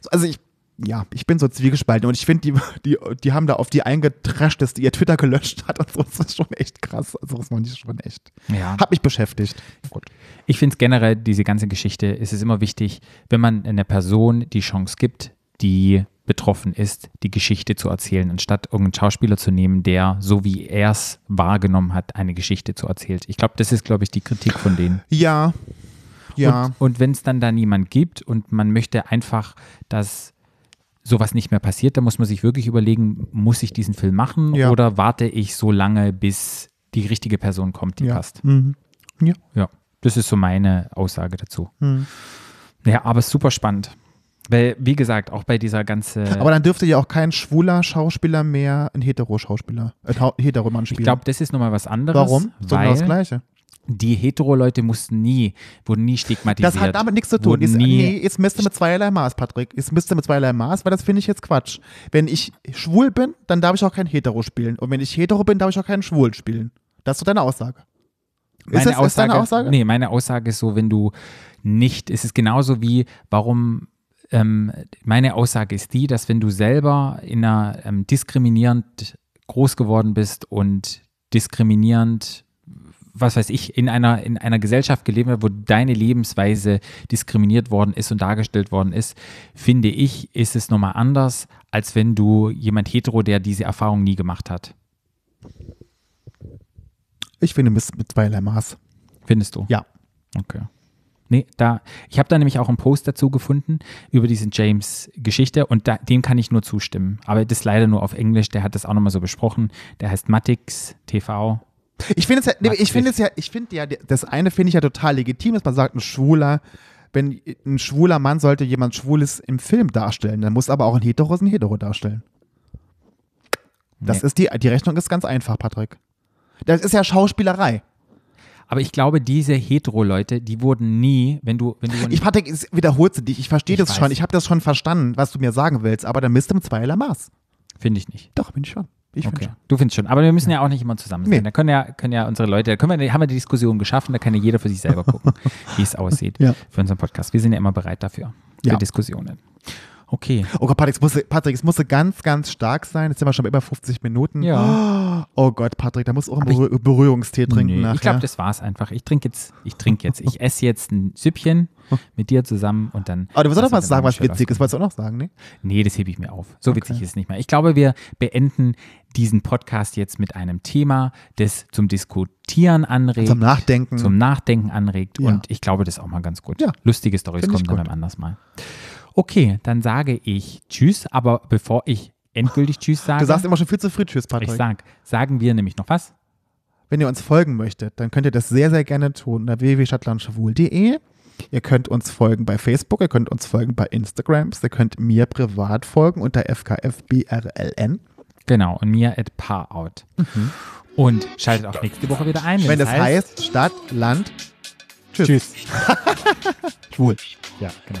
So, Also ich, ja, ich bin so zwiegespalten und ich finde, die, die, die haben da auf die eingetrascht, dass die ihr Twitter gelöscht hat und so. Das ist schon echt krass. Also das fand ich schon echt. Ja. Hat mich beschäftigt. Gut. Ich finde es generell, diese ganze Geschichte, ist es immer wichtig, wenn man einer Person die Chance gibt, die betroffen ist, die Geschichte zu erzählen, anstatt irgendeinen Schauspieler zu nehmen, der, so wie er es wahrgenommen hat, eine Geschichte zu erzählen. Ich glaube, das ist, glaube ich, die Kritik von denen. Ja. Ja. Und, und wenn es dann da niemand gibt und man möchte einfach, dass sowas nicht mehr passiert, dann muss man sich wirklich überlegen, muss ich diesen Film machen Ja. oder warte ich so lange, bis die richtige Person kommt, die ja. passt. Mhm. Ja. Ja, das ist so meine Aussage dazu. Mhm. Ja, aber super spannend. Weil, wie gesagt, auch bei dieser ganzen. Aber dann dürfte ja auch kein schwuler Schauspieler mehr ein Hetero-Schauspieler, ein Hau- Hetero-Mann ich spielen. glaube, das ist nochmal was anderes. Warum? So genau Weil das Gleiche. Die Hetero-Leute mussten nie, wurden nie stigmatisiert. Das hat damit nichts zu tun. Ist, nee, jetzt müsst ihr mit zweierlei Maß, Patrick. Jetzt müsst ihr mit zweierlei Maß, weil das finde ich jetzt Quatsch. Wenn ich schwul bin, dann darf ich auch kein Hetero spielen. Und wenn ich Hetero bin, darf ich auch keinen Schwul spielen. Das ist so deine Aussage. meine ist das ist deine Aussage? Nee, meine Aussage ist so, wenn du nicht, es ist genauso wie, warum, ähm, meine Aussage ist die, dass wenn du selber in einer ähm, diskriminierend groß geworden bist und diskriminierend, was weiß ich, in einer, in einer Gesellschaft gelebt hast, wo deine Lebensweise diskriminiert worden ist und dargestellt worden ist, finde ich, ist es nochmal anders, als wenn du jemand hetero, der diese Erfahrung nie gemacht hat. Ich finde, mit mit zweierlei Maß. Findest du? Ja. Okay. Nee, da, ich habe da nämlich auch einen Post dazu gefunden über diesen James-Geschichte und da, dem kann ich nur zustimmen. Aber das ist leider nur auf Englisch, der hat das auch nochmal so besprochen. Der heißt Matix TV. Ich finde es ja, nee, ich finde es ja, ich finde ja, das eine finde ich ja total legitim, dass man sagt, ein Schwuler, wenn ein schwuler Mann sollte jemand Schwules im Film darstellen, dann muss aber auch ein Hetero ein Hetero darstellen. Das Nee. ist die, die Rechnung ist ganz einfach, Patrick. Das ist ja Schauspielerei. Aber ich glaube, diese Hetero-Leute, die wurden nie, wenn du, wenn du Ich, Patrick, es wiederholst dich. Ich verstehe das weiß. schon. Ich habe das schon verstanden, was du mir sagen willst. Aber dann bist du mit zweierlei Maß. finde ich nicht. Doch, bin ich schon. Ich Okay. finde schon. Du findest schon. Aber wir müssen ja auch nicht immer zusammen sein. Nee. Da können ja, können ja unsere Leute, da können wir, haben wir die Diskussion geschaffen, da kann ja jeder für sich selber gucken, wie es aussieht Ja. für unseren Podcast. Wir sind ja immer bereit dafür, für Ja. Diskussionen. Okay. Oh Gott, Patrick, es musste, Patrick, es musste ganz, ganz stark sein. Jetzt sind wir schon bei über 50 Minuten. Ja. Oh Gott, Patrick, da musst du auch einen Aber ich- Berühr Berührungstee trinken Nee, nachher. ich glaube, das war's einfach. Ich trinke jetzt, ich trinke jetzt, ich esse jetzt ein Süppchen mit dir zusammen und dann. Aber du doch lassen noch was sagen, was witzig ist. Wolltest du auch noch sagen, ne? Nee, das hebe ich mir auf. So witzig ist es nicht mehr. Ich glaube, wir beenden diesen Podcast jetzt mit einem Thema, das zum Diskutieren anregt, Zum Nachdenken. zum Nachdenken anregt. Ja. Und ich glaube, das ist auch mal ganz gut. Ja. Lustige ich kommen dann beim anders mal. Okay, dann sage ich Tschüss, aber bevor ich endgültig Tschüss sage, du sagst immer schon viel zu früh Tschüss, ich Patrick. sag, sagen wir nämlich noch was. Wenn ihr uns folgen möchtet, dann könnt ihr das sehr, sehr gerne tun unter www.stadtlandschwul.de. Ihr könnt uns folgen bei Facebook, ihr könnt uns folgen bei Instagram, ihr könnt mir privat folgen unter FKFBRLN. Genau, und mir at Parout. Und schaltet auch nächste Woche wieder ein. Mhm. Wenn das heißt Stadt, Land, Tschüss. Tschüss. Schwul. Ja, genau.